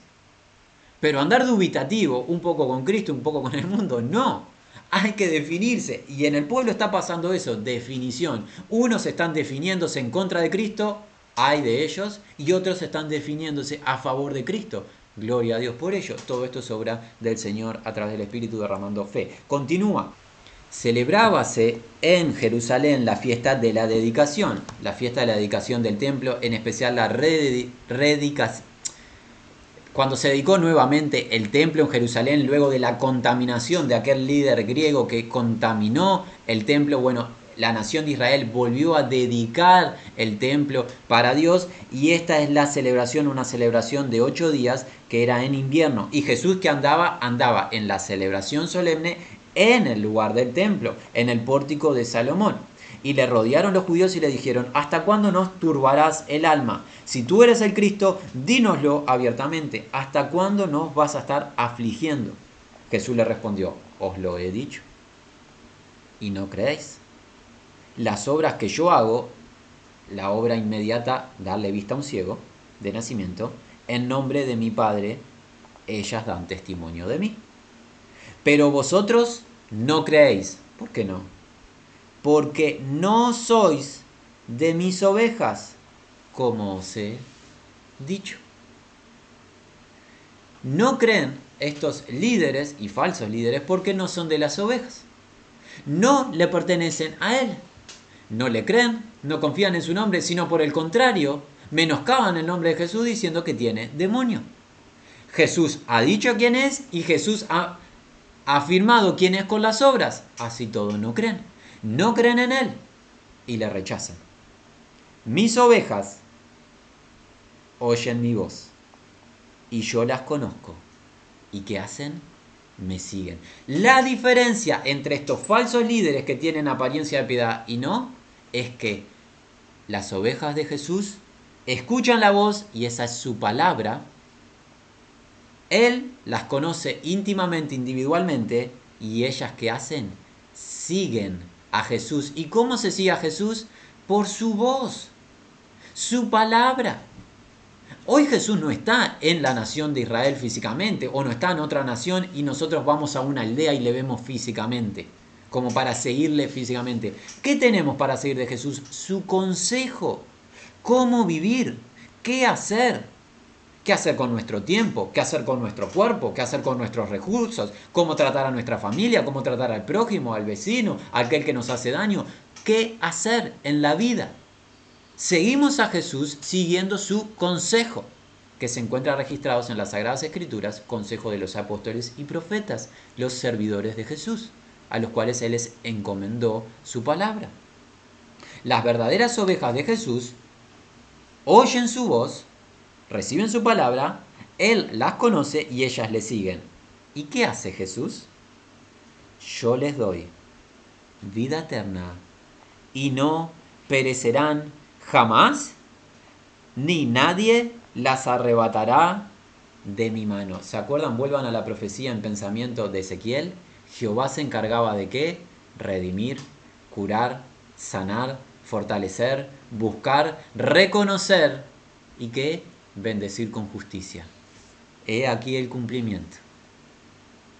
Pero andar dubitativo, un poco con Cristo, un poco con el mundo, no hay que definirse. Y en el pueblo está pasando eso, definición. Unos están definiéndose en contra de Cristo, hay de ellos, y otros están definiéndose a favor de Cristo. Gloria a Dios por ello. Todo esto es obra del Señor a través del Espíritu derramando fe. Continúa. Celebrábase en Jerusalén la fiesta de la dedicación, la fiesta de la dedicación del templo, en especial la redicación cuando se dedicó nuevamente el templo en Jerusalén luego de la contaminación de aquel líder griego que contaminó el templo, bueno, la nación de Israel volvió a dedicar el templo para Dios y esta es la celebración, una celebración de ocho días que era en invierno y Jesús que andaba, andaba en la celebración solemne en el lugar del templo, en el pórtico de Salomón. Y le rodearon los judíos y le dijeron, ¿hasta cuándo nos turbarás el alma? Si tú eres el Cristo, dínoslo abiertamente. ¿Hasta cuándo nos vas a estar afligiendo? Jesús le respondió, os lo he dicho. Y no creéis. Las obras que yo hago, la obra inmediata, darle vista a un ciego de nacimiento, en nombre de mi Padre, ellas dan testimonio de mí. Pero vosotros no creéis. ¿Por qué no? Porque no sois de mis ovejas, como os he dicho. No creen estos líderes y falsos líderes porque no son de las ovejas. No le pertenecen a él. No le creen, no confían en su nombre, sino por el contrario, menoscaban el nombre de Jesús diciendo que tiene demonio. Jesús ha dicho quién es y Jesús ha afirmado quién es con las obras. Así todos no creen no creen en Él y le rechazan. Mis ovejas oyen mi voz y yo las conozco. ¿Y qué hacen? Me siguen. La diferencia entre estos falsos líderes que tienen apariencia de piedad y no es que las ovejas de Jesús escuchan la voz y esa es su palabra. Él las conoce íntimamente, individualmente y ellas que hacen siguen a Jesús. ¿Y cómo se sigue a Jesús? Por su voz, su palabra. Hoy Jesús no está en la nación de Israel físicamente o no está en otra nación y nosotros vamos a una aldea y le vemos físicamente, como para seguirle físicamente. ¿Qué tenemos para seguir de Jesús? Su consejo, cómo vivir, qué hacer, qué hacer con nuestro tiempo, qué hacer con nuestro cuerpo, qué hacer con nuestros recursos, cómo tratar a nuestra familia, cómo tratar al prójimo, al vecino, aquel que nos hace daño, qué hacer en la vida. Seguimos a Jesús siguiendo su consejo, que se encuentra registrados en las Sagradas Escrituras, consejo de los apóstoles y profetas, los servidores de Jesús, a los cuales Él les encomendó su palabra. Las verdaderas ovejas de Jesús oyen su voz, reciben su palabra, Él las conoce y ellas le siguen. ¿Y qué hace Jesús? Yo les doy vida eterna y no perecerán jamás, ni nadie las arrebatará de mi mano. ¿Se acuerdan? Vuelvan a la profecía en pensamiento de Ezequiel. Jehová se encargaba de qué? Redimir, curar, sanar, fortalecer, buscar, reconocer y que bendecir con justicia. He aquí el cumplimiento.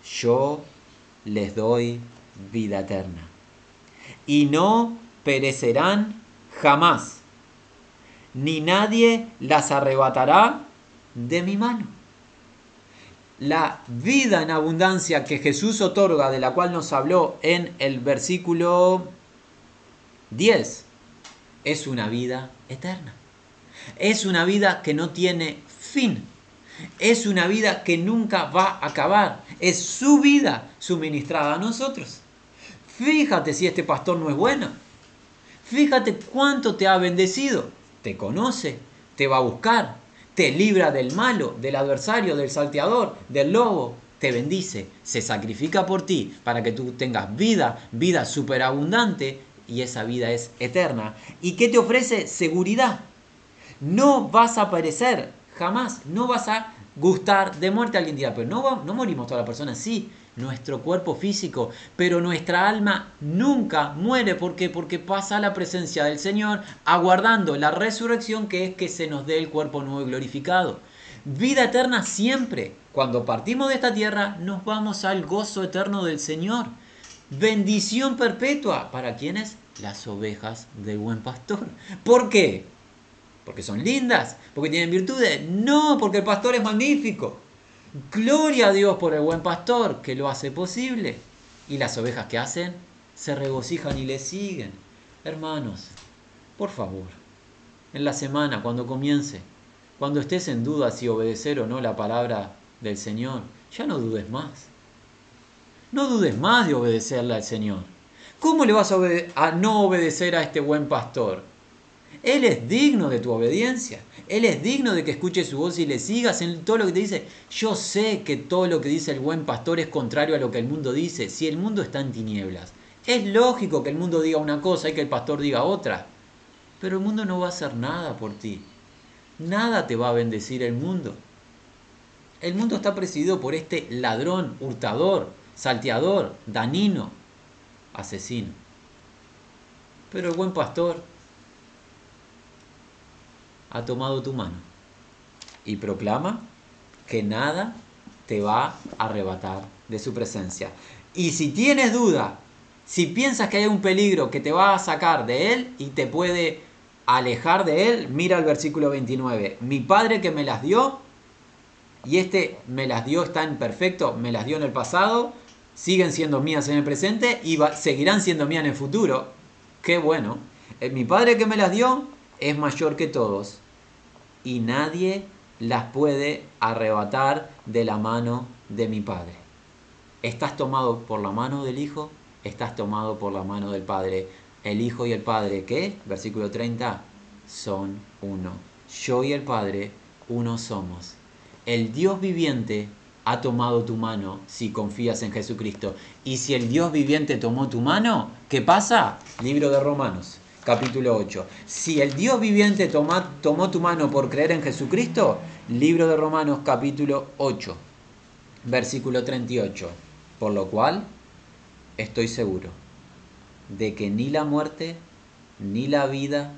Yo les doy vida eterna. Y no perecerán jamás, ni nadie las arrebatará de mi mano. La vida en abundancia que Jesús otorga, de la cual nos habló en el versículo 10, es una vida eterna. Es una vida que no tiene fin. Es una vida que nunca va a acabar. Es su vida suministrada a nosotros. Fíjate si este pastor no es bueno. Fíjate cuánto te ha bendecido. Te conoce, te va a buscar, te libra del malo, del adversario, del salteador, del lobo. Te bendice, se sacrifica por ti para que tú tengas vida, vida superabundante y esa vida es eterna. ¿Y qué te ofrece? Seguridad. No vas a perecer, jamás. No vas a gustar de muerte. Alguien dirá, pero no, no morimos todas las personas. Sí, nuestro cuerpo físico, pero nuestra alma nunca muere. ¿Por qué? Porque pasa a la presencia del Señor, aguardando la resurrección que es que se nos dé el cuerpo nuevo y glorificado. Vida eterna siempre. Cuando partimos de esta tierra, nos vamos al gozo eterno del Señor. Bendición perpetua. ¿Para quienes? Las ovejas del buen pastor. ¿Por qué? Porque son lindas, porque tienen virtudes. No, porque el pastor es magnífico. Gloria a Dios por el buen pastor que lo hace posible. Y las ovejas que hacen se regocijan y le siguen. Hermanos, por favor, en la semana, cuando comience, cuando estés en duda si obedecer o no la palabra del Señor, ya no dudes más. No dudes más de obedecerle al Señor. ¿Cómo le vas a, a, no obedecer a este buen pastor? Él es digno de tu obediencia. Él es digno de que escuches su voz y le sigas en todo lo que te dice. Yo sé que todo lo que dice el buen pastor es contrario a lo que el mundo dice. Si el mundo está en tinieblas, es lógico que el mundo diga una cosa y que el pastor diga otra. Pero el mundo no va a hacer nada por ti. Nada te va a bendecir el mundo. El mundo está presidido por este ladrón, hurtador, salteador, danino, asesino. Pero el buen pastor ha tomado tu mano y proclama que nada te va a arrebatar de su presencia. Y si tienes duda, si piensas que hay un peligro que te va a sacar de él y te puede alejar de él, mira el versículo 29. Mi padre que me las dio, y este me las dio está en perfecto, me las dio en el pasado, siguen siendo mías en el presente y seguirán siendo mías en el futuro. Qué bueno. Eh, mi padre que me las dio es mayor que todos y nadie las puede arrebatar de la mano de mi Padre. Estás tomado por la mano del Hijo, estás tomado por la mano del Padre. El Hijo y el Padre, ¿qué? Versículo 30, son uno. Yo y el Padre, uno somos. El Dios viviente ha tomado tu mano si confías en Jesucristo. Y si el Dios viviente tomó tu mano, ¿qué pasa? Libro de Romanos capítulo 8. Si el Dios viviente tomó tu mano por creer en Jesucristo, libro de Romanos capítulo 8, versículo 38. Por lo cual, estoy seguro de que ni la muerte, ni la vida,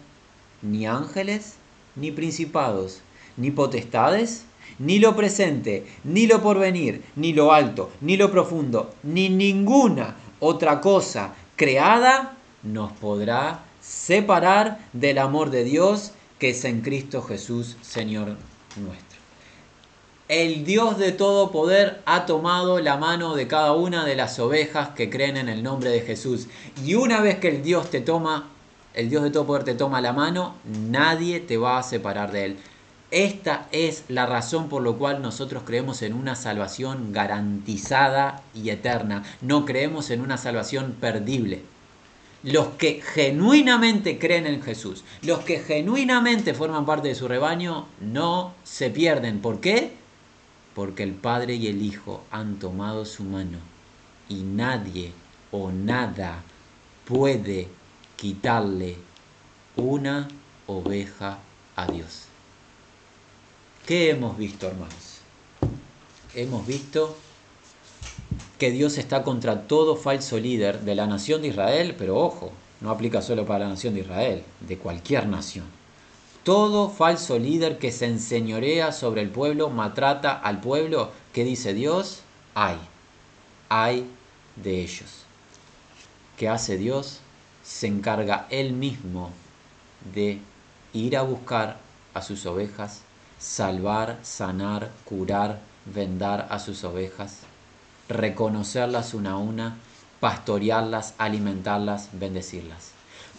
ni ángeles, ni principados, ni potestades, ni lo presente, ni lo porvenir, ni lo alto, ni lo profundo, ni ninguna otra cosa creada nos podrá separar del amor de Dios que es en Cristo Jesús, Señor nuestro. El Dios de todo poder ha tomado la mano de cada una de las ovejas que creen en el nombre de Jesús. Y una vez que el Dios te toma, el Dios de todo poder te toma la mano, nadie te va a separar de él. Esta es la razón por la cual nosotros creemos en una salvación garantizada y eterna. No creemos en una salvación perdible los que genuinamente creen en Jesús, los que genuinamente forman parte de su rebaño, no se pierden. ¿Por qué? Porque el Padre y el Hijo han tomado su mano y nadie o nada puede quitarle una oveja a Dios. ¿Qué hemos visto, hermanos? Hemos visto que Dios está contra todo falso líder de la nación de Israel, pero ojo, no aplica solo para la nación de Israel, de cualquier nación. Todo falso líder que se enseñorea sobre el pueblo, maltrata al pueblo, ¿qué dice Dios? Hay, hay de ellos. ¿Qué hace Dios? Se encarga él mismo de ir a buscar a sus ovejas, salvar, sanar, curar, vendar a sus ovejas reconocerlas una a una, pastorearlas, alimentarlas, bendecirlas.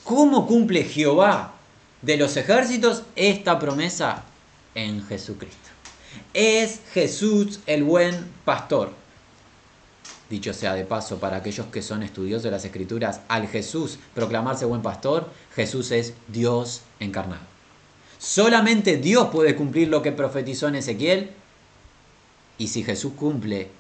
¿Cómo cumple Jehová de los ejércitos esta promesa en Jesucristo. Es Jesús el buen pastor. Dicho sea de paso, para aquellos que son estudiosos de las escrituras, al Jesús proclamarse buen pastor, Jesús es Dios encarnado. Solamente Dios puede cumplir lo que profetizó en Ezequiel. Y si Jesús cumple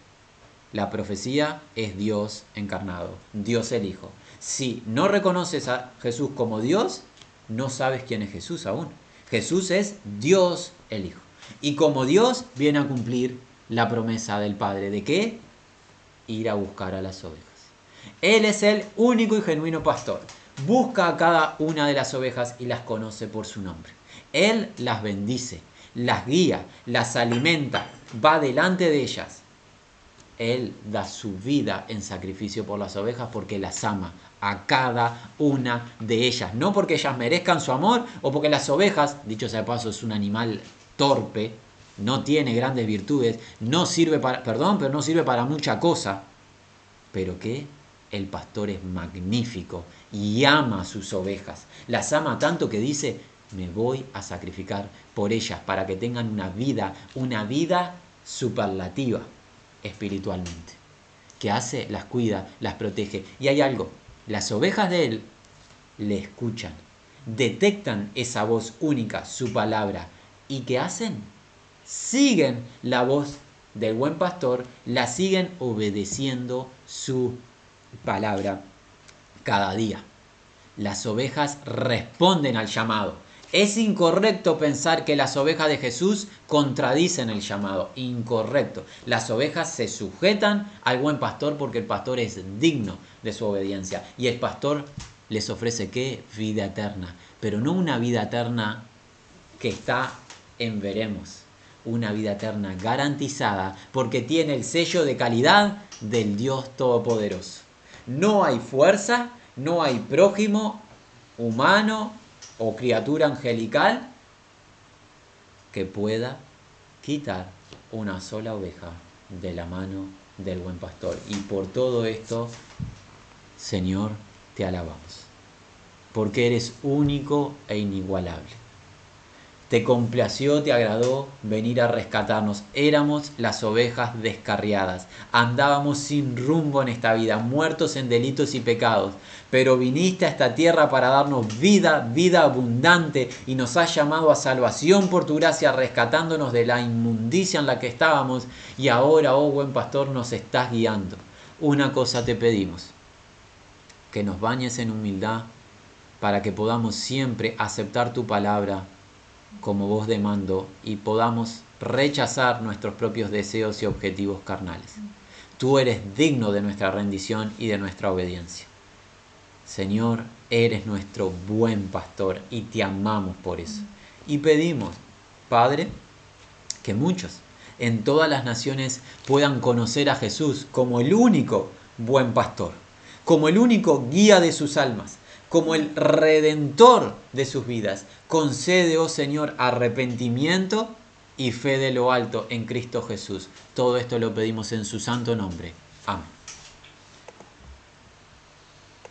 la profecía, es Dios encarnado, Dios el Hijo. Si no reconoces a Jesús como Dios, no sabes quién es Jesús aún. Jesús es Dios el Hijo. Y como Dios viene a cumplir la promesa del Padre. ¿De qué? Ir a buscar a las ovejas. Él es el único y genuino pastor. Busca a cada una de las ovejas y las conoce por su nombre. Él las bendice, las guía, las alimenta, va delante de ellas. Él da su vida en sacrificio por las ovejas porque las ama a cada una de ellas. No porque ellas merezcan su amor o porque las ovejas, dicho sea de paso, es un animal torpe, no tiene grandes virtudes, no sirve para, perdón, pero no sirve para mucha cosa. Pero que el pastor es magnífico y ama a sus ovejas. Las ama tanto que dice, me voy a sacrificar por ellas para que tengan una vida, una vida superlativa espiritualmente. Que hace, las cuida, las protege. Y hay algo, las ovejas de él le escuchan, detectan esa voz única, su palabra. ¿Y qué hacen? Siguen la voz del buen pastor, la siguen obedeciendo su palabra cada día. Las ovejas responden al llamado. Es incorrecto pensar que las ovejas de Jesús contradicen el llamado. Incorrecto. Las ovejas se sujetan al buen pastor porque el pastor es digno de su obediencia. Y el pastor les ofrece qué? Vida eterna. Pero no una vida eterna que está en veremos. Una vida eterna garantizada porque tiene el sello de calidad del Dios Todopoderoso. No hay fuerza, no hay prójimo humano o criatura angelical que pueda quitar una sola oveja de la mano del buen pastor. Y por todo esto, Señor, te alabamos, porque eres único e inigualable. Te complació, te agradó venir a rescatarnos. Éramos las ovejas descarriadas. Andábamos sin rumbo en esta vida, muertos en delitos y pecados. Pero viniste a esta tierra para darnos vida, vida abundante, y nos has llamado a salvación por tu gracia, rescatándonos de la inmundicia en la que estábamos. Y ahora, oh buen pastor, nos estás guiando. Una cosa te pedimos, que nos bañes en humildad para que podamos siempre aceptar tu palabra como voz de mando y podamos rechazar nuestros propios deseos y objetivos carnales. Tú eres digno de nuestra rendición y de nuestra obediencia. Señor, eres nuestro buen pastor y te amamos por eso. Y pedimos, Padre, que muchos en todas las naciones puedan conocer a Jesús como el único buen pastor, como el único guía de sus almas, como el redentor de sus vidas. Concede, oh Señor, arrepentimiento y fe de lo alto en Cristo Jesús. Todo esto lo pedimos en su santo nombre. Amén.